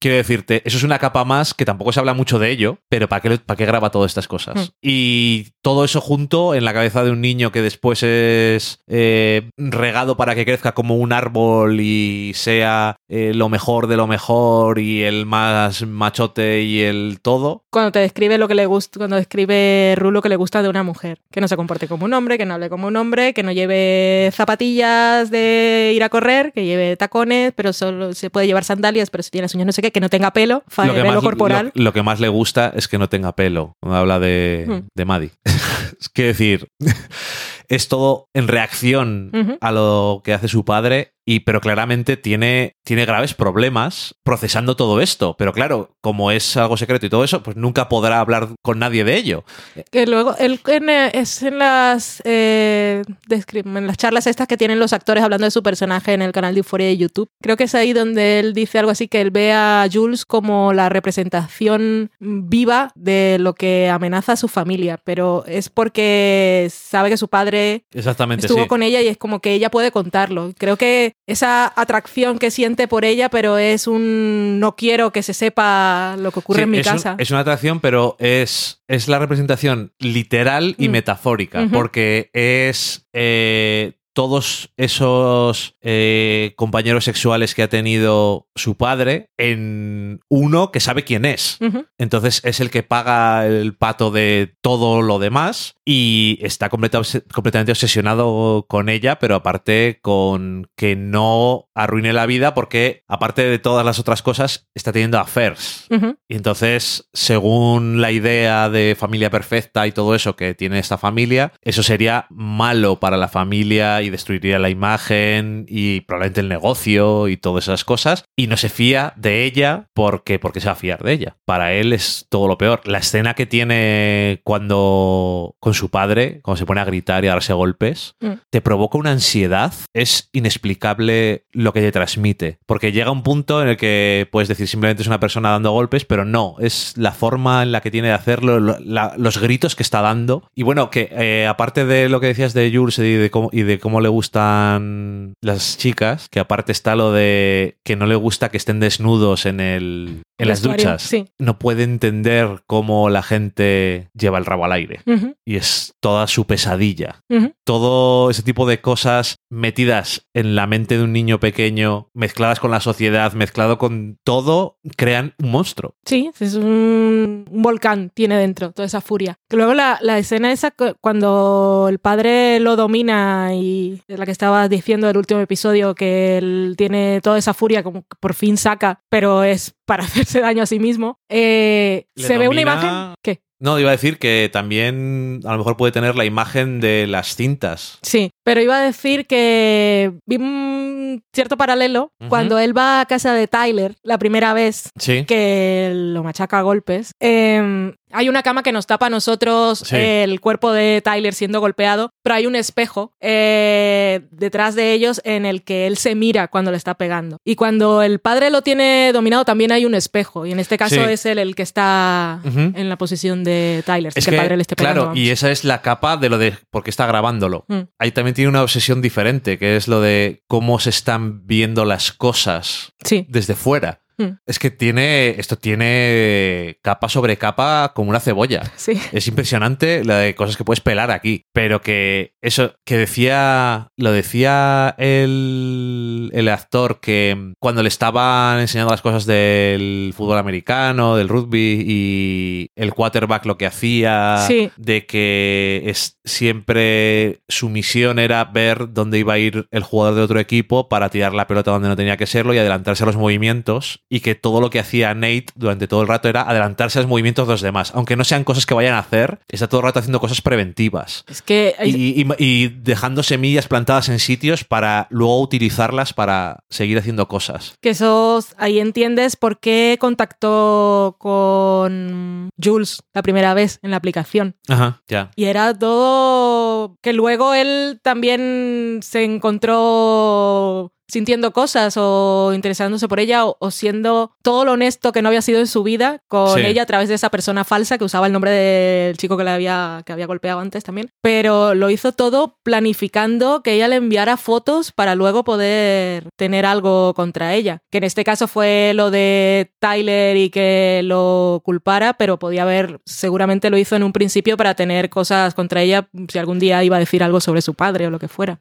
Quiero decirte, eso es una capa más que tampoco se habla mucho de ello, pero ¿para qué, para qué graba todas estas cosas? Mm. Y todo eso junto en la cabeza de un niño que después es eh, regado para que crezca como un árbol y sea eh, lo mejor de lo mejor y el más machote y el todo. Cuando te describe lo que le gusta, cuando describe Ru lo que le gusta de una mujer, que no se comporte como un hombre, que no hable como un hombre, que no lleve zapatillas de ir a correr, que lleve tacones, pero solo se puede llevar sandalias, pero si tiene las uñas no sé qué, que no tenga pelo, Lo que, pelo más, corporal. lo- lo que más le gusta es que no tenga pelo. Cuando habla de, Mm. de Maddie. es que decir, es todo en reacción a lo que hace su padre. Y, pero claramente tiene, tiene graves problemas procesando todo esto. Pero claro, como es algo secreto y todo eso, pues nunca podrá hablar con nadie de ello. Que luego, él en, eh, es en las, eh, en las charlas estas que tienen los actores hablando de su personaje en el canal de Euphoria de YouTube. Creo que es ahí donde él dice algo así, que él ve a Jules como la representación viva de lo que amenaza a su familia, pero es porque sabe que su padre Exactamente, estuvo sí. con ella y es como que ella puede contarlo. Creo que esa atracción que siente por ella, pero es un no quiero que se sepa lo que ocurre Sí, en mi es un- casa. es una atracción, pero es, es la representación literal y Mm. metafórica, porque es eh, todos esos eh, compañeros sexuales que ha tenido su padre en uno que sabe quién es. Entonces es el que paga el pato de todo lo demás y está completa- completamente obsesionado con ella, pero aparte con que no arruine la vida porque aparte de todas las otras cosas está teniendo affairs. Ujú. Y entonces, según la idea de familia perfecta y todo eso que tiene esta familia, eso sería malo para la familia y destruiría la imagen y probablemente el negocio y todas esas cosas. Y no se fía de ella porque, porque se va a fiar de ella. Para él es todo lo peor. La escena que tiene cuando con su padre, cuando se pone a gritar y a darse golpes, Mm. te provoca una ansiedad. Es inexplicable lo que te transmite. Porque llega un punto en el que puedes decir simplemente es una persona dando golpes, pero no, es la forma en la que tiene de hacerlo, lo- la- los gritos que está dando. Y bueno, que eh, aparte de lo que decías de Jules y de, cómo, y de cómo le gustan las chicas, que aparte está lo de que no le gusta que estén desnudos en, el, en las duchas. sí. No puede entender cómo la gente lleva el rabo al aire. Y es toda su pesadilla todo ese tipo de cosas metidas en la mente de un niño pequeño, mezcladas con la sociedad, mezclado con todo, crean un monstruo. Sí, es un, un volcán, tiene dentro toda esa furia. Que luego la, la escena esa, cu- cuando el padre lo domina y es la que estabas diciendo del último episodio, que él tiene toda esa furia como que por fin saca, pero es para hacerse daño a sí mismo, eh, se ve una imagen... ¿Qué? No, iba a decir que también a lo mejor puede tener la imagen de las cintas. Sí, pero iba a decir que vi un cierto paralelo cuando él va a casa de Tyler la primera vez Sí. que lo machaca a golpes. Eh, hay una cama que nos tapa a nosotros Sí. el cuerpo de Tyler siendo golpeado, pero hay un espejo eh, detrás de ellos en el que él se mira cuando le está pegando. Y cuando el padre lo tiene dominado también hay un espejo, y en este caso Sí. es él el que está en la posición de Tyler, Es que, que, el padre le esté pegando. claro, vamos. y esa es la capa de lo de por qué está grabándolo. Mm. Ahí también tiene una obsesión diferente, que es lo de cómo se están viendo las cosas Sí. desde fuera. Mm. Es que tiene, esto tiene capa sobre capa como una cebolla. Sí. Es impresionante la de cosas que puedes pelar aquí. Pero que eso, que decía, lo decía el, el actor que cuando le estaban enseñando las cosas del fútbol americano, del rugby y el quarterback lo que hacía, Sí. de que es, siempre su misión era ver dónde iba a ir el jugador de otro equipo para tirar la pelota donde no tenía que serlo y adelantarse a los movimientos y que todo lo que hacía Nate durante todo el rato era adelantarse a los movimientos de los demás. Aunque no sean cosas que vayan a hacer, está todo el rato haciendo cosas preventivas. Es que hay- Y, y- y dejando semillas plantadas en sitios para luego utilizarlas para seguir haciendo cosas. que eso ahí entiendes por qué contactó con Jules la primera vez en la aplicación. Ajá, ya. Y era todo que luego él también se encontró sintiendo cosas o interesándose por ella o, o siendo todo lo honesto que no había sido en su vida con Sí. ella a través de esa persona falsa que usaba el nombre del chico que le había que había golpeado antes también pero lo hizo todo planificando que ella le enviara fotos para luego poder tener algo contra ella que en este caso fue lo de Tyler y que lo culpara pero podía haber seguramente lo hizo en un principio para tener cosas contra ella si algún día iba a decir algo sobre su padre o lo que fuera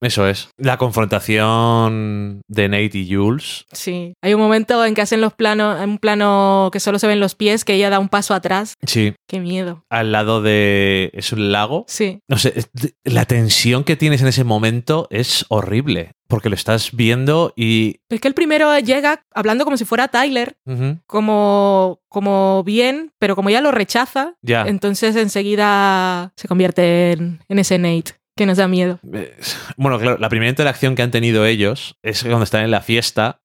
Eso es. La confrontación de Nate y Jules. Sí, hay un momento en que hacen los planos, un plano que solo se ven los pies, que ella da un paso atrás. Sí. Qué miedo. Al lado de. ¿Es un lago? Sí, No sé, la tensión que tienes en ese momento es horrible. Porque lo estás viendo y. es que el primero llega hablando como si fuera Tyler, como, como bien, pero como ella lo rechaza, Ya. entonces enseguida se convierte en, en ese Nate que nos da miedo. Eh, Bueno, claro, la primera interacción que han tenido ellos es cuando están en la fiesta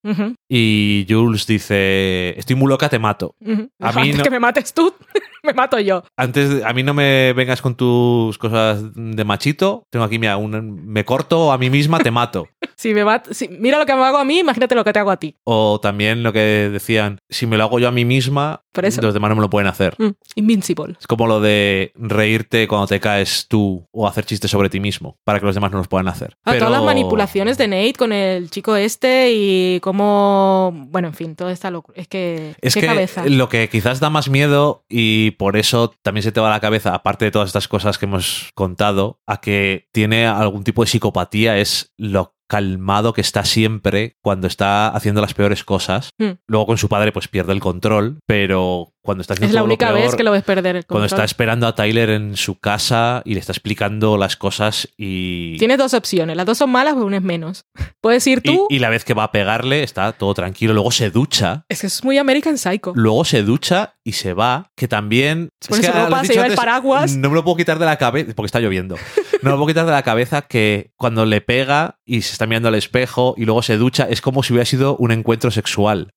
y Jules dice: Estoy muy loca, te mato. A mí Antes no- que me mates tú, me mato yo. Antes, de- a mí no me vengas con tus cosas de machito. Tengo aquí, mira, un, me corto a mí misma, te mato. Si me mat- si- mira lo que me hago a mí, imagínate lo que te hago a ti. O también lo que decían, si me lo hago yo a mí misma, Por eso. los demás no me lo pueden hacer. Mm, Invincible. Es como lo de reírte cuando te caes tú o hacer chistes sobre ti mismo para que los demás no los puedan hacer. Ah, Pero- Todas las manipulaciones de Nate con el chico este y cómo. Bueno, en fin, toda esta locura. Es que. Es qué que cabeza. lo que quizás da más miedo y por eso también se te va a la cabeza, aparte de todas estas cosas que hemos contado, a que tiene algún tipo de psicopatía es lo calmado que está siempre cuando está haciendo las peores cosas. Mm. Luego con su padre pues pierde el control, pero cuando está haciendo Es la todo lo única vez peor, que lo ves perder el Cuando control. está esperando a Tyler en su casa y le está explicando las cosas y... Tienes dos opciones. Las dos son malas, pero una es menos. Puedes ir y, tú. y la vez que va a pegarle está todo tranquilo, luego se ducha, Es que es muy American Psycho. luego se ducha y se va, que también... Se pone es que su ropa, se lleva el paraguas. No me lo puedo quitar de la cabeza, porque está lloviendo. No me lo puedo quitar de la cabeza que cuando le pega y se está mirando al espejo y luego se ducha, es como si hubiera sido un encuentro sexual,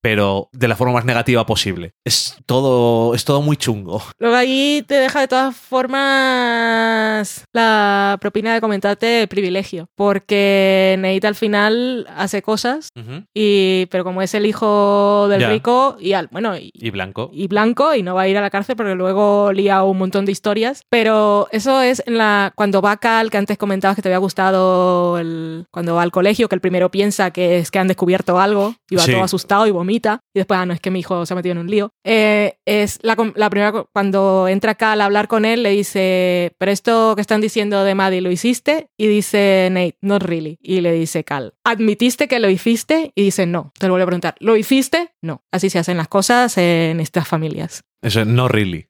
pero de la forma más negativa posible. Es todo, es todo muy chungo. Luego ahí te deja de todas formas la propina de comentarte el privilegio. Porque Nate al final hace cosas, y, pero como es el hijo del Ya. rico y al, bueno, y, Y blanco. y blanco y no va a ir a la cárcel porque luego lía un montón de historias. Pero eso es en la cuando va Cal, que antes comentabas que te había gustado el, cuando va al colegio, que el primero piensa que es que han descubierto algo y va Sí. todo asustado y vomita. Y después, ah, no, es que mi hijo se ha metido en un lío. Eh, es la, la primera, cuando entra Cal a hablar con él, le dice, pero esto que están diciendo de Maddie, ¿lo hiciste? Y dice Nate, not really. Y le dice Cal, ¿admitiste que lo hiciste? Y dice, no. Te lo vuelve a preguntar, ¿lo hiciste? No. Así se hacen las cosas en estas familias. Eso, no really.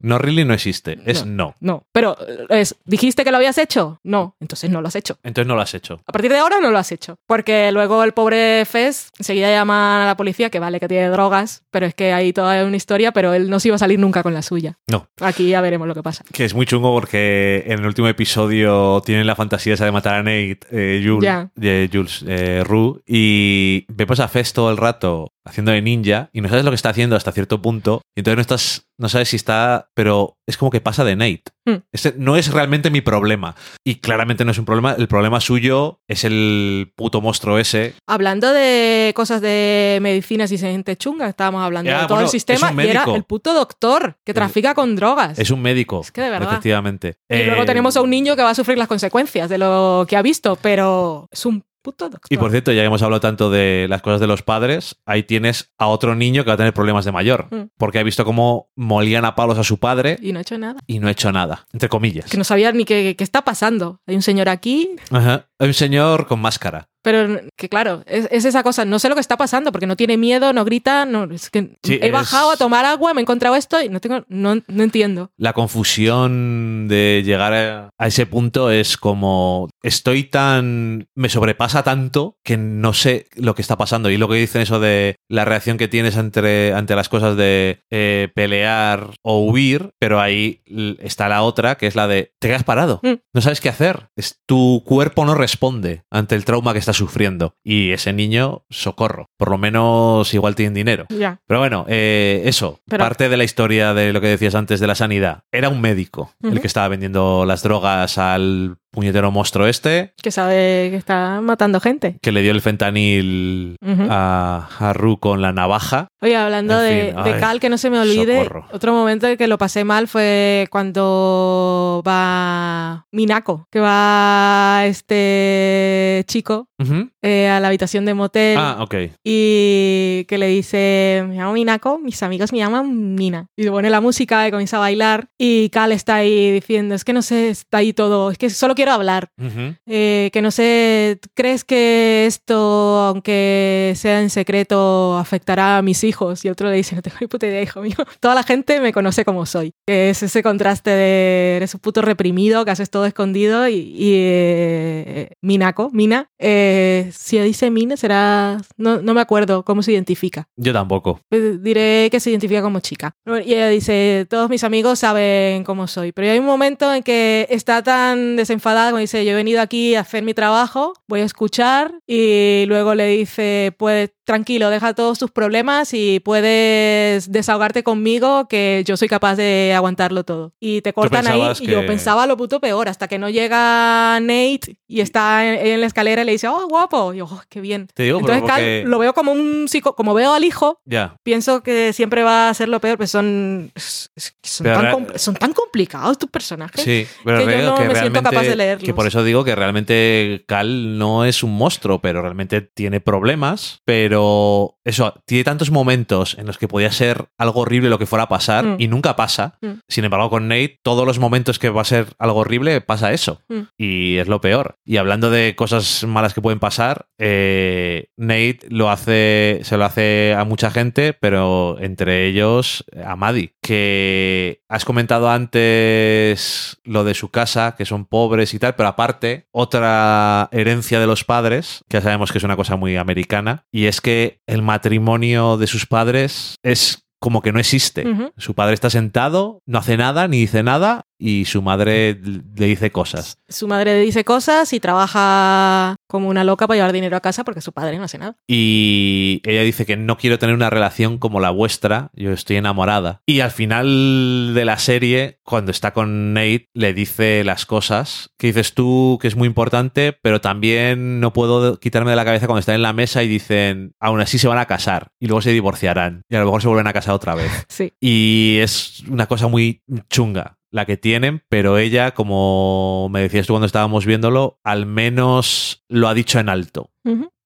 No really no existe. Es no. No, pero eh, es, ¿dijiste que lo habías hecho? No, entonces no lo has hecho. Entonces no lo has hecho. A partir de ahora no lo has hecho. Porque luego el pobre Fez enseguida llama a la policía, que vale que tiene drogas, pero es que hay toda una historia, pero él no se iba a salir nunca con la suya. No. Aquí ya veremos lo que pasa. Que es muy chungo porque en el último episodio tienen la fantasía esa de matar a Nate, eh, Jules, de Jules eh, Rue, y vemos a Fez todo el rato haciendo de ninja y no sabes lo que está haciendo hasta cierto punto, y entonces no estás, no sabes si está, pero es como que pasa de Nate. Hmm. Este no es realmente mi problema. Y claramente no es un problema. El problema suyo es el puto monstruo ese. Hablando de cosas de medicinas y gente chunga, estábamos hablando Ya, de todo bueno, el sistema y era el puto doctor que trafica con drogas. Es un médico. Es que de verdad. Efectivamente. Y luego Eh, tenemos a un niño que va a sufrir las consecuencias de lo que ha visto, pero es un puto doctor. Y por cierto, ya que hemos hablado tanto de las cosas de los padres, ahí tienes a otro niño que va a tener problemas de mayor. Mm. Porque ha visto cómo molían a palos a su padre Y no ha hecho nada. y no ha hecho nada. Entre comillas. Que no sabía ni qué, qué está pasando. Hay un señor aquí. Ajá. Hay un señor con máscara. Pero que claro, es, es esa cosa, no sé lo que está pasando porque no tiene miedo, no grita, no, es que Sí, he es- bajado a tomar agua, me he encontrado esto y no tengo, no, no entiendo. La confusión de llegar a, a ese punto es como estoy tan me sobrepasa tanto que no sé lo que está pasando y lo que dicen eso de la reacción que tienes ante, ante las cosas de eh, pelear o huir, pero ahí está la otra que es la de te quedas parado, Mm. no sabes qué hacer, es, tu cuerpo no responde ante el trauma que estás sufriendo y ese niño socorro, por lo menos igual tienen dinero. Ya. Pero bueno, eh, eso, Pero- parte de la historia de lo que decías antes de la sanidad. Era un médico el que estaba vendiendo las drogas al puñetero monstruo este, Que sabe que está matando gente. que le dio el fentanil a, a Ru con la navaja. Oye, hablando En de, fin, de ay, Cal, que no se me olvide, socorro. otro momento en que lo pasé mal fue cuando va Minako, que va este chico Ujú. eh, a la habitación de motel Ah, ok. y que le dice, me llamo Minako, mis amigos me llaman Mina. Y le pone la música y comienza a bailar y Cal está ahí diciendo, es que no sé, está ahí todo, es que solo quiero hablar. Ujú. Eh, que no sé, ¿crees que esto, aunque sea en secreto, afectará a mis hijos? Y otro le dice, no tengo ni puta idea, hijo mío. Toda la gente me conoce como soy. Que es ese contraste de eres un puto reprimido, que haces todo escondido y, y, eh, Minako, Mina, eh, si dice Mina será, no, no me acuerdo cómo se identifica. Yo tampoco. Eh, Diré que se identifica como chica. Y ella dice, todos mis amigos saben cómo soy. Pero hay un momento en que está tan desenfadada como dice, yo he venido aquí a hacer mi trabajo, voy a escuchar. Y luego le dice, pues tranquilo, deja todos tus problemas y puedes desahogarte conmigo que yo soy capaz de aguantarlo todo. Y te cortan ahí y yo pensaba lo puto peor, hasta que no llega Nate y está en, en la escalera y le dice, oh, guapo. Y yo, oh, qué bien. Te digo, Entonces Cal lo veo como un psico, como veo al hijo, Ya. pienso que siempre va a ser lo peor, pero son, son, Pero tan, rea- compl- son tan complicados tus personajes. Sí, pero que yo no que me siento capaz de leerlos. que por eso digo que realmente Cal no es un monstruo, pero realmente tiene problemas, pero it'll eso, tiene tantos momentos en los que podía ser algo horrible lo que fuera a pasar Mm. y nunca pasa. Mm. Sin embargo, con Nate, todos los momentos que va a ser algo horrible, pasa eso. Mm. Y es lo peor. Y hablando de cosas malas que pueden pasar, eh, Nate lo hace, se lo hace a mucha gente, pero entre ellos a Maddie, que has comentado antes lo de su casa, que son pobres y tal, pero aparte, otra herencia de los padres, que ya sabemos que es una cosa muy americana, y es que el matrimonio de sus padres es como que no existe. Su padre está sentado, no hace nada, ni dice nada, y su madre le dice cosas. Su madre dice cosas y trabaja como una loca para llevar dinero a casa porque su padre no hace nada. Y ella dice que no quiero tener una relación como la vuestra, yo estoy enamorada. Y al final de la serie, cuando está con Nate, le dice las cosas que dices tú que es muy importante, pero también no puedo quitarme de la cabeza cuando están en la mesa y dicen, aún así se van a casar y luego se divorciarán y a lo mejor se vuelven a casar otra vez. Sí. Y es una cosa muy chunga la que tienen, pero ella, como me decías tú cuando estábamos viéndolo, al menos lo ha dicho en alto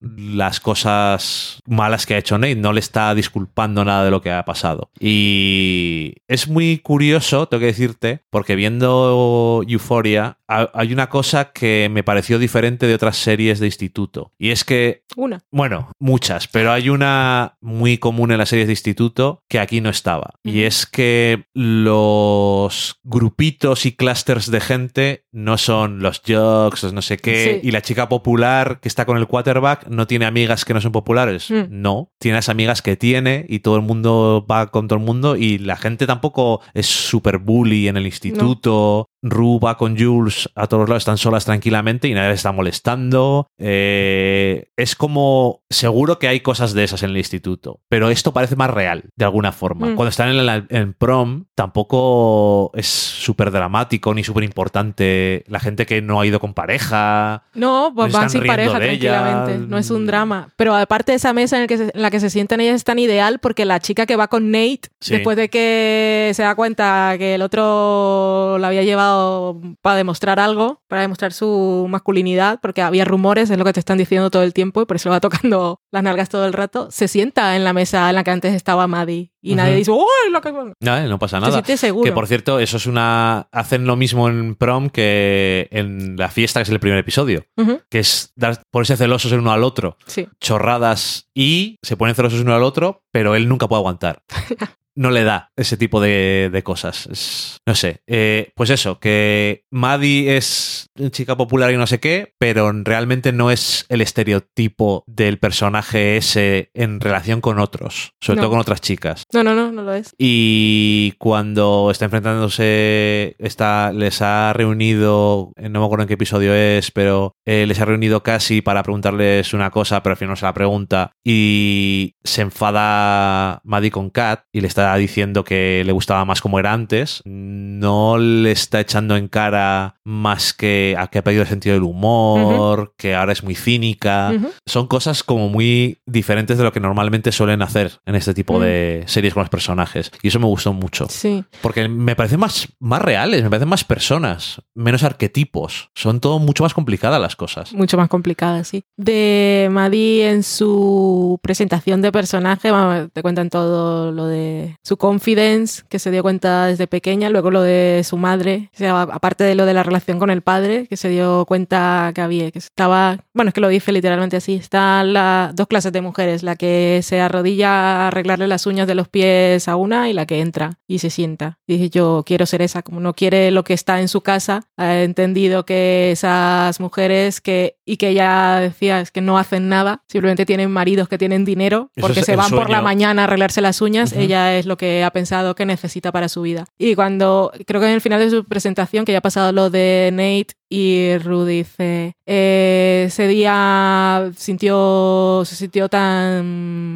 Las cosas malas que ha hecho Nate, no le está disculpando nada de lo que ha pasado. Y es muy curioso, tengo que decirte, porque viendo Euphoria ha- hay una cosa que me pareció diferente de otras series de instituto. Y es que Una. bueno, muchas, pero hay una muy común en las series de instituto que aquí no estaba. Y es que los grupitos y clusters de gente no son los jocks, los no sé qué, Sí. y la chica popular que está con el quarterback no tiene amigas que no son populares. Mm. No, tiene las amigas que tiene y todo el mundo va con todo el mundo y la gente tampoco es super bully en el instituto. Ru va con Jules a todos lados, están solas tranquilamente y nadie les está molestando. Eh, es como, seguro que hay cosas de esas en el instituto, pero esto parece más real, de alguna forma. Mm. Cuando están en, en prom, tampoco es súper dramático ni súper importante la gente que no ha ido con pareja. No, pues No van sin pareja ella. No es un drama. Pero aparte de esa mesa en, el que se- en la que se sientan ellas es tan ideal porque la chica que va con Nate, Sí. después de que se da cuenta que el otro la había llevado para demostrar algo, para demostrar su masculinidad, porque había rumores, es lo que te están diciendo todo el tiempo y por eso va tocando las nalgas todo el rato, se sienta en la mesa en la que antes estaba Maddie. Y nadie dice, ¡Uy! Lo que... No, no pasa Te nada. sientes seguro. Que por cierto, eso es una. Hacen lo mismo en prom que en la fiesta, que es el primer episodio. Que es dar, ponerse celosos el uno al otro. Sí. Chorradas y se ponen celosos el uno al otro, pero él nunca puede aguantar. No le da ese tipo de, de cosas. Es- no sé. Eh, pues eso, que Maddie es chica popular y no sé qué, pero realmente no es el estereotipo del personaje ese en relación con otros, sobre No. todo con otras chicas. No, no, no, no lo es. Y cuando está enfrentándose, está, les ha reunido, eh, no me acuerdo en qué episodio es, pero eh, les ha reunido casi para preguntarles una cosa, pero al final no se la pregunta. Y se enfada Maddie con Kat y le está diciendo que le gustaba más como era antes. No le está echando en cara más que a que ha perdido el sentido del humor, que ahora es muy cínica son cosas como muy diferentes de lo que normalmente suelen hacer en este tipo Mm. de series con los personajes. Y eso me gustó mucho. Sí. Porque me parecen más, más reales, me parecen más personas, menos arquetipos. Son todo mucho más complicadas las cosas. Mucho más complicada, sí. De Maddie en su presentación de personaje, vamos, te cuentan todo lo de su confidence, que se dio cuenta desde pequeña, luego lo de su madre, o sea, aparte de lo de la relación con el padre, que se dio cuenta que había, que estaba, bueno, es que lo dice literalmente así, están las dos clases de mujeres, la que se arrodilla a arreglarle las uñas de los pies a una y la que entra y se sienta. Y dije, yo quiero ser esa, como no quiere lo que está en su casa, ha entendido que esas mujeres que, y que ella decía, es que no hacen nada, simplemente tienen maridos que tienen dinero porque es se van por la mañana a arreglarse las uñas, ella es lo que ha pensado que necesita para su vida. Y cuando, creo que en el final de su presentación, que ya ha pasado lo de Nate y Rudy dice, eh, ese día sintió, se sintió tan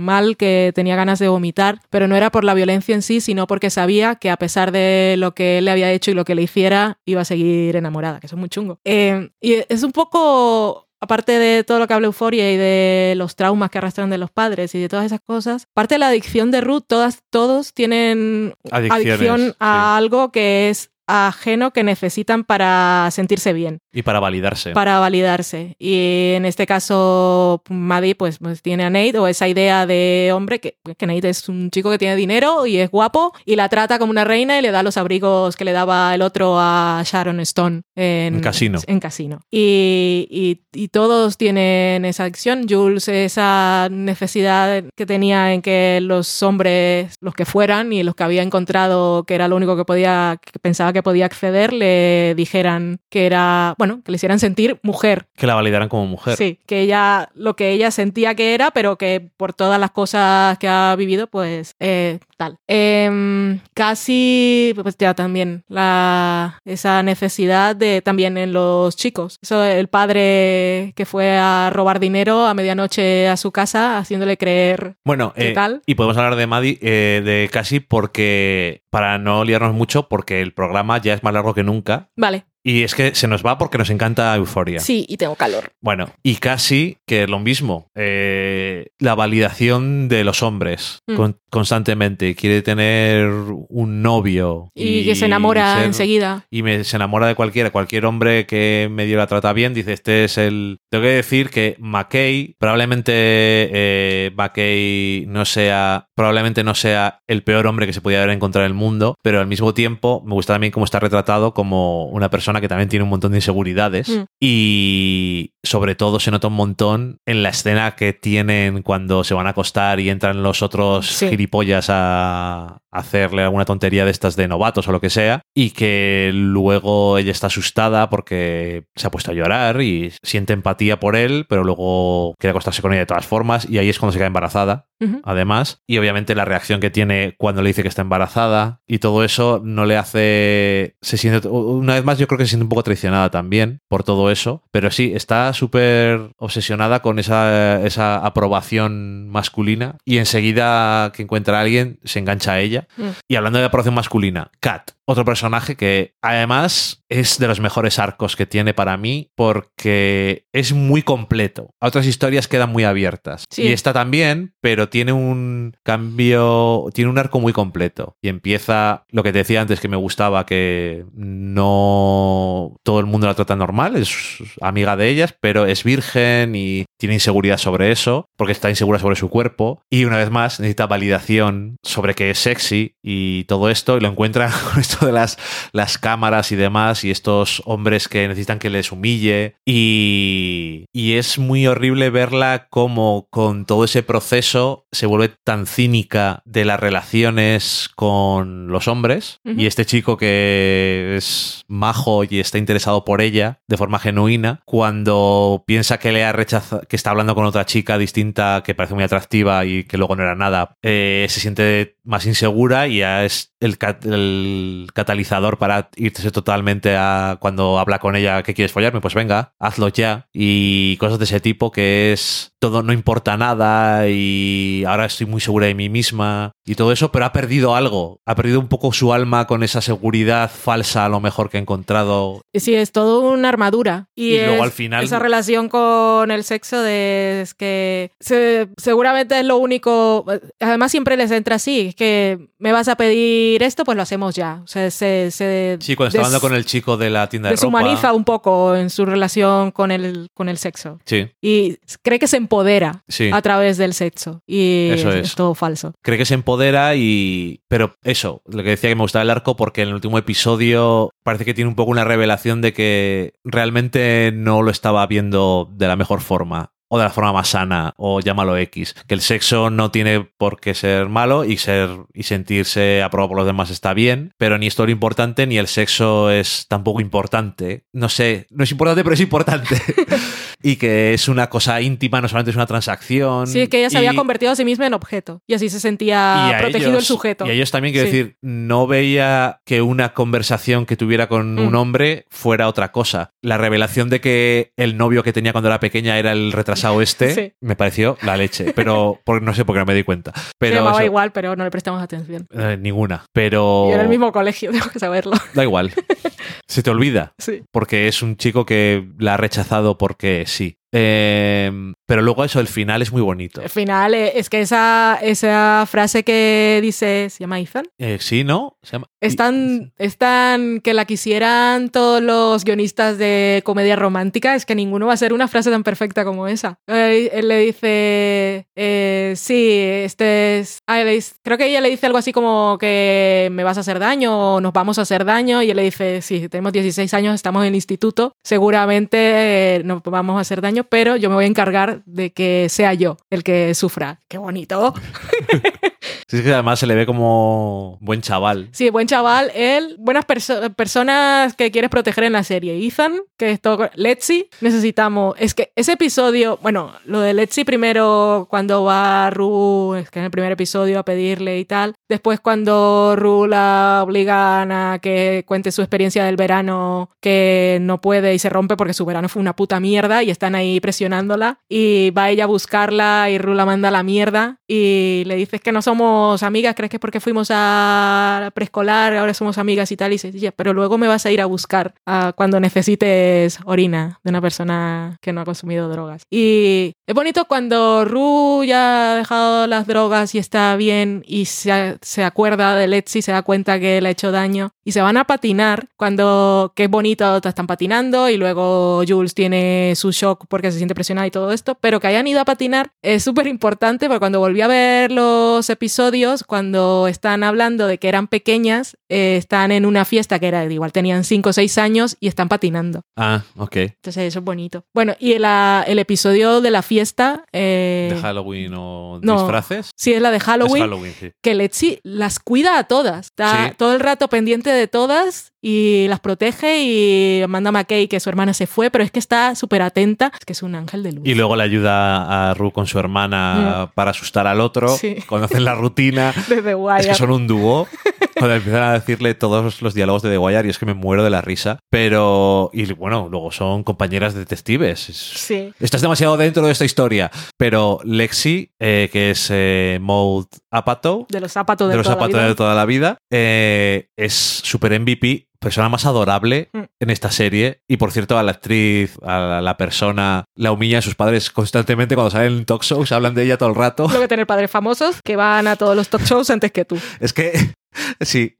mal que tenía ganas de vomitar, pero no era por la violencia en sí, sino porque sabía que a pesar de lo que él le había hecho y lo que le hiciera, iba a seguir enamorada, que eso es muy chungo. Eh, y es un poco aparte de todo lo que habla Euforia y de los traumas que arrastran de los padres y de todas esas cosas, parte de la adicción de Ruth, todas, todos tienen adicción a sí. algo que es ajeno que necesitan para sentirse bien, Y para validarse. para validarse. Y en este caso, Maddie pues, pues tiene a Nate o esa idea de hombre que, que Nate es un chico que tiene dinero y es guapo y la trata como una reina y le da los abrigos que le daba el otro a Sharon Stone en, En Casino. En casino. Y, y- y todos tienen esa adicción. Jules, esa necesidad que tenía en que los hombres, los que fueran y los que había encontrado que era lo único que podía, que pensaba que podía acceder, le dijeran que era, bueno, que le hicieran sentir mujer. Que la validaran como mujer. Sí, que ella, lo que ella sentía que era, pero que por todas las cosas que ha vivido, pues eh, tal. Em, casi, pues ya también, la, esa necesidad de también en los chicos. Eso, el padre que fue a robar dinero a medianoche a su casa, haciéndole creer Bueno, ¿Qué eh, tal? y podemos hablar de Maddie, eh, de Casi, porque, para no liarnos mucho, porque el programa ya es más largo que nunca. Vale, Y es que se nos va porque nos encanta Euforia. sí, y tengo calor. Bueno, y casi que es lo mismo. eh, la validación de los hombres Mm. con- constantemente. Quiere tener un novio. Y, que se enamora ser- enseguida. Y me, se enamora de cualquiera. Cualquier hombre que medio la trata bien dice, este es el... Tengo que decir que McKay, probablemente eh, McKay no sea... Probablemente no sea el peor hombre que se podía haber encontrado en el mundo, pero al mismo tiempo me gusta también cómo está retratado como una persona que también tiene un montón de inseguridades Mm. y sobre todo se nota un montón en la escena que tienen cuando se van a acostar y entran los otros Sí. gilipollas a hacerle alguna tontería de estas de novatos o lo que sea y que luego ella está asustada porque se ha puesto a llorar y siente empatía por él pero luego quiere acostarse con ella de todas formas y ahí es cuando se queda embarazada además. Y obviamente la reacción que tiene cuando le dice que está embarazada y todo eso no le hace... Se siente, una vez más yo creo que se siente un poco traicionada también por todo eso. Pero sí, está súper obsesionada con esa, esa aprobación masculina y enseguida que encuentra a alguien se engancha a ella. Mm. Y hablando de aprobación masculina, Kat, otro personaje que además es de los mejores arcos que tiene para mí porque es muy completo. Otras historias quedan muy abiertas. Sí. Y esta también, pero tiene un cambio, tiene un arco muy completo. Y empieza lo que te decía antes que me gustaba, que no todo el mundo la trata normal, es amiga de ellas, pero es virgen y tiene inseguridad sobre eso, porque está insegura sobre su cuerpo. Y una vez más necesita validación sobre que es sexy y todo esto, y lo encuentra con esto de las, las cámaras y demás, y estos hombres que necesitan que les humille. Y, y es muy horrible verla como con todo ese proceso se vuelve tan cínica de las relaciones con los hombres. Y este chico que es majo y está interesado por ella de forma genuina, cuando piensa que le ha rechazado, que está hablando con otra chica distinta que parece muy atractiva y que luego no era nada, eh, se siente más insegura y ya es el, el catalizador para irse totalmente a cuando habla con ella que quieres follarme, pues venga, hazlo ya. Y cosas de ese tipo que es todo no importa nada y ahora estoy muy segura de mí misma y todo eso, pero ha perdido algo, ha perdido un poco su alma con esa seguridad falsa a lo mejor que ha encontrado. Sí, es todo una armadura. Y, Y luego al final- Esa relación con el sexo de, es que se- seguramente es lo único. Además, siempre les entra así: es que me vas a pedir esto, pues lo hacemos ya. O sea, se. se Sí, cuando está hablando con el chico de la tienda de deshumaniza ropa. un poco en su relación con el, con el sexo. Sí, Y cree que se empodera sí. a través del sexo. Y Eso es, es. todo falso. cree que se empodera y... Pero eso, lo que decía que me gustaba el arco porque en el último episodio parece que tiene un poco una revelación de que realmente no lo estaba viendo de la mejor forma o de la forma más sana o llámalo X, que el sexo no tiene por qué ser malo y ser y sentirse aprobado por los demás está bien, pero ni esto es lo importante ni el sexo es tampoco importante. No sé, no es importante, pero es importante. y que es una cosa íntima, no solamente es una transacción. Sí, que ella se había convertido a sí misma en objeto. Y así se sentía protegido ellos- el sujeto. Y a ellos también, quiero Sí. decir, no veía que una conversación que tuviera con Mm. un hombre fuera otra cosa. La revelación de que el novio que tenía cuando era pequeña era el retrasado este, Sí. me pareció la leche. Pero por, no sé por qué no me di cuenta. se Pero llamaba eso, igual, pero no le prestamos atención. eh, ninguna. Pero Y era el mismo colegio, tengo que saberlo. da igual. Se te olvida. Sí. Porque es un chico que la ha rechazado porque sí. Eh, pero luego eso, el final es muy bonito. Al final, eh, es que esa, esa frase que dice, ¿se llama Ethan? Eh, sí, ¿no? Se llama- Es tan, es tan que la quisieran todos los guionistas de comedia romántica, es que ninguno va a ser una frase tan perfecta como esa. Eh, Él le dice, eh, sí, este es... ah, dice- creo que ella le dice algo así como que me vas a hacer daño o nos vamos a hacer daño y él le dice, sí, tenemos 16 años, estamos en el instituto, seguramente eh, nos vamos a hacer daño, pero yo me voy a encargar de que sea yo el que sufra. ¡Qué bonito! Sí, es que además se le ve como buen chaval. Sí, buen chaval, él, buenas perso- personas que quieres proteger en la serie. Ethan, que es todo. Letzi, necesitamos. Es que ese episodio, bueno, lo de Letzi primero, cuando va Ru, es que en el primer episodio a pedirle y tal. Después, cuando Ru la obligan a que cuente su experiencia del verano, que no puede y se rompe porque su verano fue una puta mierda y están ahí presionándola. Y va ella a buscarla y Ru la manda a la mierda y le dices que no somos amigas, crees que es porque fuimos a preescolar, ahora somos amigas y tal, y dices, "Ya, pero luego me vas a ir a buscar cuando necesites orina de una persona que no ha consumido drogas. Y es bonito cuando Ru ya ha dejado las drogas y está bien y se, acuerda de Letzi, se da cuenta que le ha hecho daño y se van a patinar cuando, que es bonito, te están patinando y luego Jules tiene su shock porque se siente presionada y todo esto, pero que hayan ido a patinar es súper importante porque cuando volví a ver los episodios, cuando están hablando de que eran pequeñas, eh, están en una fiesta que era, igual tenían 5 o 6 años y están patinando. Ah, ok. Entonces eso es bonito. Bueno, y el, ah, el episodio de la fiesta... eh, ¿De Halloween o no. disfraces? Sí, es la de Es Halloween, Halloween, sí. que Letzi las cuida a todas. Está Sí. todo el rato pendiente de todas y las protege y manda a McKay que su hermana se fue, pero es que está súper atenta. Es que es un ángel de luz. Y luego le ayuda a Ru con su hermana para asustar al otro. Sí. Cuando hacen la rutina De The Wire. Es que son un dúo. Cuando empiezan a decirle todos los diálogos de The Wire y es que me muero de la risa. Pero, y bueno, luego son compañeras detectives. Es- Sí. Estás demasiado dentro de esta historia. Pero Lexi, eh, que es eh, Maud Apatow, De los zapatos de, de los toda la de toda la vida, eh, es super MVP, persona más adorable Mm. en esta serie. Y por cierto, a la actriz, a la, persona, la humilla a sus padres constantemente cuando salen en talk shows, hablan de ella todo el rato. Luego tener padres famosos que van a todos los talk shows antes que tú. Es que, sí.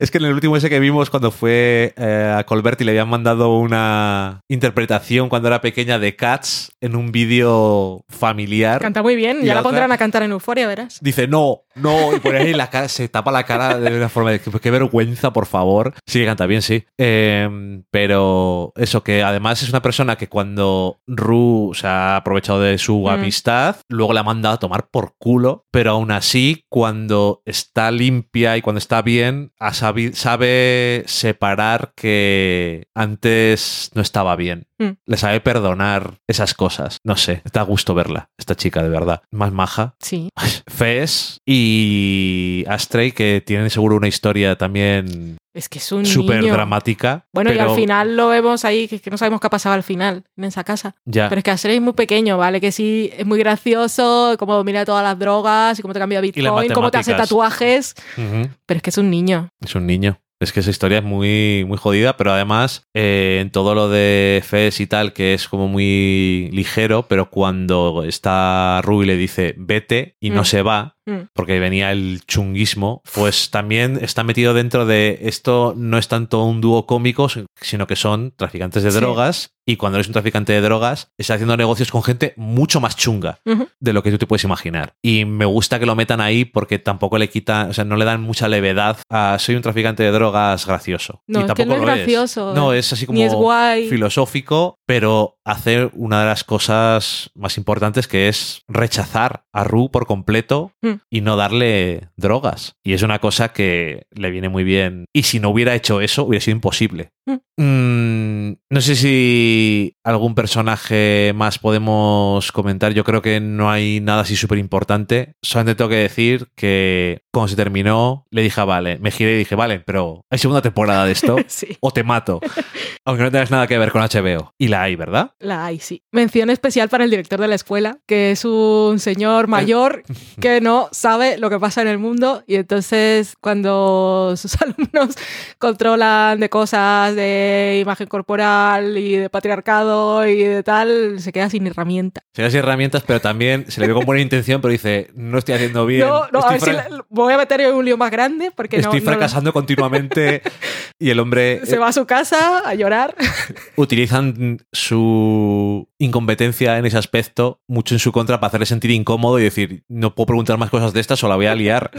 Es que en el último ese que vimos, cuando fue eh, a Colbert y le habían mandado una interpretación cuando era pequeña de Cats en un vídeo familiar. Canta muy bien, ya la la pondrán a cantar en Euforia, verás. Dice, no, no, y por ahí la cara, se tapa la cara de una forma de que qué vergüenza, por favor. Sí, que canta bien, sí. Eh, pero eso, que además es una persona que cuando Ru se ha aprovechado de su Mm. amistad, luego la manda a tomar por culo, pero aún así, cuando está limpia y cuando está bien, ha sabe separar que antes no estaba bien. Mm. Le sabe perdonar esas cosas. No sé, da gusto verla, esta chica, de verdad. Más maja. Sí. Fez y Astray, que tienen seguro una historia también Es que es un súper niño. dramática. Bueno, y al final lo vemos ahí, que, que no sabemos qué ha pasado al final, en esa casa. Ya. Pero es que Astray es muy pequeño, ¿vale? Que sí, es muy gracioso, cómo domina todas las drogas, y cómo te cambia Bitcoin, cómo te hace tatuajes. Pero es que es un niño. Es un niño. Es que esa historia es muy, muy jodida, pero además eh, en todo lo de Fez y tal, que es como muy ligero, pero cuando está Rui le dice vete y no Mm. se va. Porque venía el chunguismo, pues también está metido dentro de esto no es tanto un dúo cómico, sino que son traficantes de Sí. drogas y cuando eres un traficante de drogas estás haciendo negocios con gente mucho más chunga de lo que tú te puedes imaginar. Y me gusta que lo metan ahí porque tampoco le quitan, o sea, no le dan mucha levedad a soy un traficante de drogas gracioso. No, y es que no es gracioso, No, eh. es así como Ni es guay. filosófico, pero hacer una de las cosas más importantes que es rechazar a Ru por completo Mm. Y no darle drogas. Y es una cosa que le viene muy bien. Y si no hubiera hecho eso, hubiera sido imposible. Mm. Mm, no sé si algún personaje más podemos comentar. Yo creo que no hay nada así súper importante. Solamente tengo que decir que cuando se terminó, le dije, "Ah, vale, me giré y dije, vale, pero hay segunda temporada de esto Sí, o te mato. Aunque no tengas nada que ver con HBO. Y la hay, ¿verdad? la hay, sí. Mención especial para el director de la escuela, que es un señor mayor que no sabe lo que pasa en el mundo y entonces cuando sus alumnos controlan de cosas de imagen corporal y de patriarcado y de tal, se queda sin herramienta. Se le hace herramientas, pero también se le ve con buena intención, pero dice, no estoy haciendo bien. No, no, a ver si voy a meter en un lío más grande porque no- estoy no, lo- fracasando continuamente. y el hombre se eh, va a su casa a llorar. utilizan su incompetencia en ese aspecto mucho en su contra para hacerle sentir incómodo y decir, no puedo preguntar más cosas de estas o la voy a liar.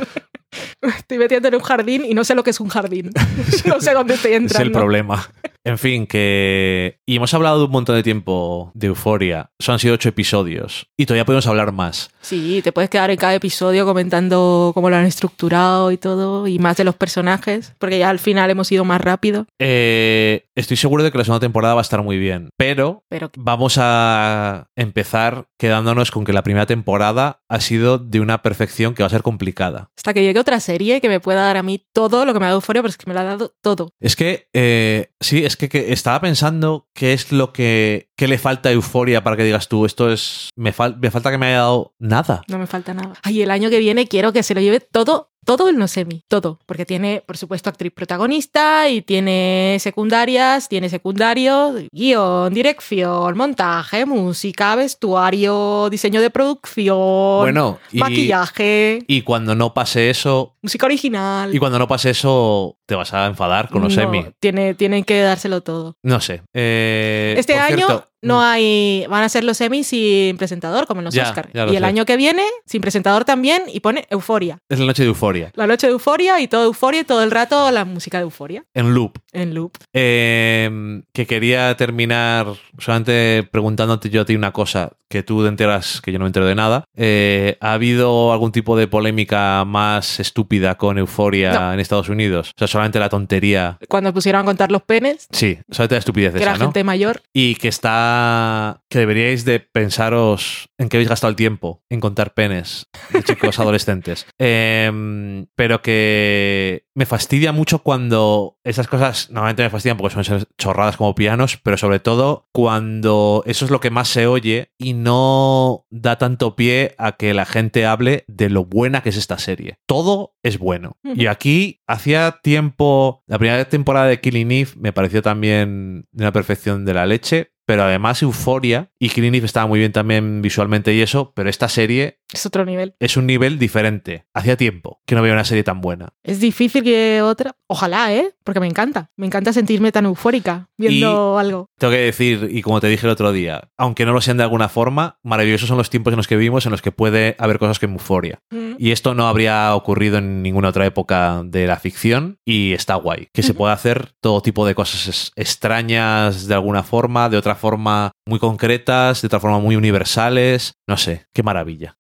Estoy metiendo en un jardín y no sé lo que es un jardín. no sé dónde estoy es entrando. el problema. En fin, que... Y hemos hablado de un montón de tiempo de Euforia. Eso han sido ocho episodios. Y todavía podemos hablar más. Sí, te puedes quedar en cada episodio comentando cómo lo han estructurado y todo, y más de los personajes, porque ya al final hemos ido más rápido. Eh, estoy seguro de que la segunda temporada va a estar muy bien. Pero Pero Vamos a empezar quedándonos con que la primera temporada ha sido de una perfección que va a ser complicada. hasta que llegue otra serie que me pueda dar a mí todo lo que me ha dado Euphoria, pero es que me lo ha dado todo. Es que, eh, sí, es que, que estaba pensando qué es lo que, qué le falta a Euforia para que digas tú, esto es, me, fal- me falta que me haya dado nada. No me falta nada. Ay, el año que viene quiero que se lo lleve todo. Todo el no semi, todo. Porque tiene, por supuesto, actriz protagonista y tiene secundarias, tiene secundario, guion, dirección, montaje, música, vestuario, diseño de producción, Bueno, y, maquillaje, y cuando no pase eso, música original. y cuando no pase eso, te vas a enfadar con los No. Tiene, tienen que dárselo todo. No sé. Eh, Este año cierto, no hay. Van a ser los Emmy sin presentador, como en los Ya, Oscar. ya lo Y el sé. año que viene, sin presentador también, y pone Euforia. Es la noche de Euforia. La noche de Euforia y todo Euforia y todo el rato la música de Euforia En loop. en loop. Eh, que quería terminar solamente preguntándote yo a ti una cosa. Que tú te enteras, que yo no me entero de nada, eh, ¿ha habido algún tipo de polémica más estúpida con Euforia No. en Estados Unidos? O sea, solamente la tontería. Cuando pusieron a contar los penes, Sí, solamente la estupidez que esa, era ¿no? gente mayor, Y que está. que deberíais de pensaros en qué habéis gastado el tiempo en contar penes de chicos adolescentes. Em, pero que me fastidia mucho cuando esas cosas normalmente me fastidian porque son chorradas como pianos, pero sobre todo cuando eso es lo que más se oye y no da tanto pie a que la gente hable de lo buena que es esta serie. Todo es bueno. Y aquí hacía tiempo, la primera temporada de Killing Eve me pareció también de una perfección de la leche, pero además Euforia y Killing Eve estaba muy bien también visualmente y eso, pero esta serie es otro nivel. es un nivel diferente. Hacía tiempo que no veía una serie tan buena. Es difícil que otra. Ojalá, ¿eh? Porque me encanta. Me encanta sentirme tan eufórica viendo algo. Tengo que decir, y como te dije el otro día, aunque no lo sean de alguna forma, maravillosos son los tiempos en los que vivimos en los que puede haber cosas que Euforia. Mm. Y esto no habría ocurrido en ninguna otra época de la ficción y está guay. Que se Ujú. puede hacer todo tipo de cosas extrañas de alguna forma, de otra forma muy concretas, de otra forma muy universales. No sé, qué maravilla.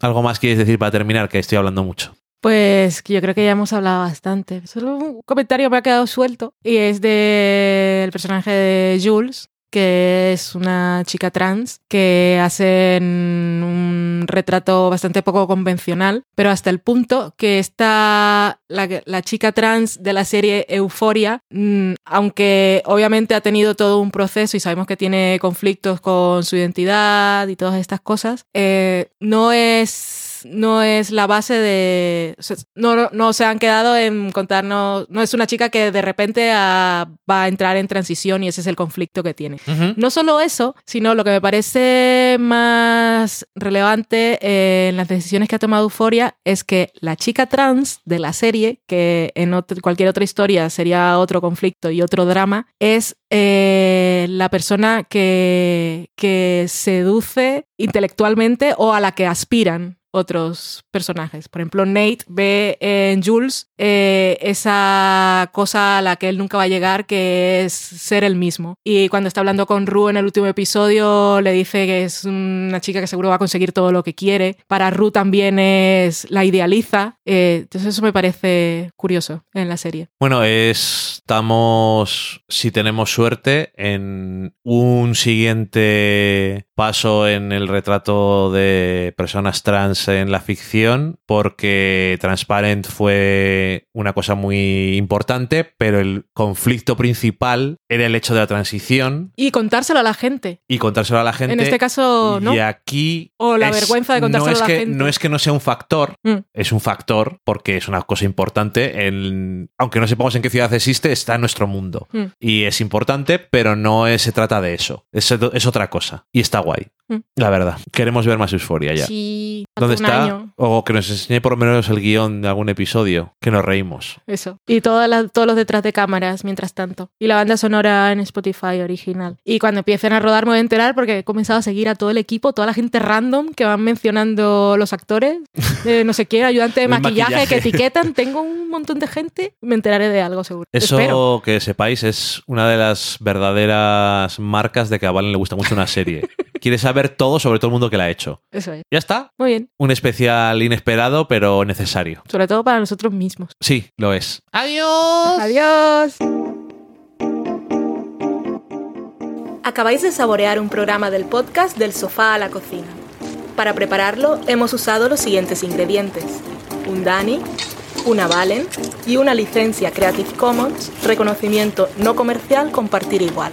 ¿Algo más quieres decir para terminar? Que estoy hablando mucho. Pues que yo creo que ya hemos hablado bastante. Solo un comentario me ha quedado suelto y es del personaje de Jules, que es una chica trans que hacen un retrato bastante poco convencional, pero hasta el punto que está la, chica trans de la serie Euforia, mm, aunque obviamente ha tenido todo un proceso y sabemos que tiene conflictos con su identidad y todas estas cosas, eh, no es no es la base de... no, no se han quedado en contarnos... No es una chica que de repente ah, va a entrar en transición y ese es el conflicto que tiene. No solo eso, sino lo que me parece más relevante eh, en las decisiones que ha tomado Euforia es que la chica trans de la serie, que en otro- cualquier otra historia sería otro conflicto y otro drama, es eh, la persona que, que seduce intelectualmente o a la que aspiran otros personajes. Por ejemplo, Nate ve en Jules eh, esa cosa a la que él nunca va a llegar, que es ser el mismo. Y cuando está hablando con Rue en el último episodio, le dice que es una chica que seguro va a conseguir todo lo que quiere. Para Rue también es la idealiza. Eh, entonces eso me parece curioso en la serie. Bueno, estamos, si tenemos suerte, en un siguiente paso en el retrato de personas trans en la ficción, porque Transparent fue una cosa muy importante, pero el conflicto principal era el hecho de la transición Y contárselo a la gente. y contárselo a la gente. En este caso, ¿no? Y aquí. O la es- vergüenza de contárselo no es a la que, gente. No es que no sea un factor, Mm. es un factor porque es una cosa importante. En, aunque no sepamos en qué ciudad existe, está en nuestro mundo. Mm. Y es importante, pero no es- se trata de eso. Es, es otra cosa. Y está guay. Mm. La verdad. Queremos ver más Euphoria ya. Sí, ¿Dónde está? año. O que nos enseñe por lo menos el guion de algún episodio. Que nos reímos. Eso. Y todas las- todos los detrás de cámaras, mientras tanto. Y la banda sonora en Spotify original. Y cuando empiecen a rodar me voy a enterar porque he comenzado a seguir a todo el equipo, toda la gente random que van mencionando los actores. no sé qué, ayudante de maquillaje, maquillaje. que etiquetan. Tengo un montón de gente. Me enteraré de algo seguro. Eso Espero. que sepáis es una de las verdaderas marcas de que a Valen le gusta mucho una serie. Quiere saber todo sobre todo el mundo que la ha hecho. Eso es. Ya está. Muy bien. Un especial inesperado, pero necesario. Sobre todo para nosotros mismos. Sí, lo es. ¡Adiós! Adiós. Acabáis de saborear un programa del podcast Del sofá a la cocina. Para prepararlo hemos usado los siguientes ingredientes. Un Dani, una Valen y una licencia Creative Commons, reconocimiento no comercial compartir igual.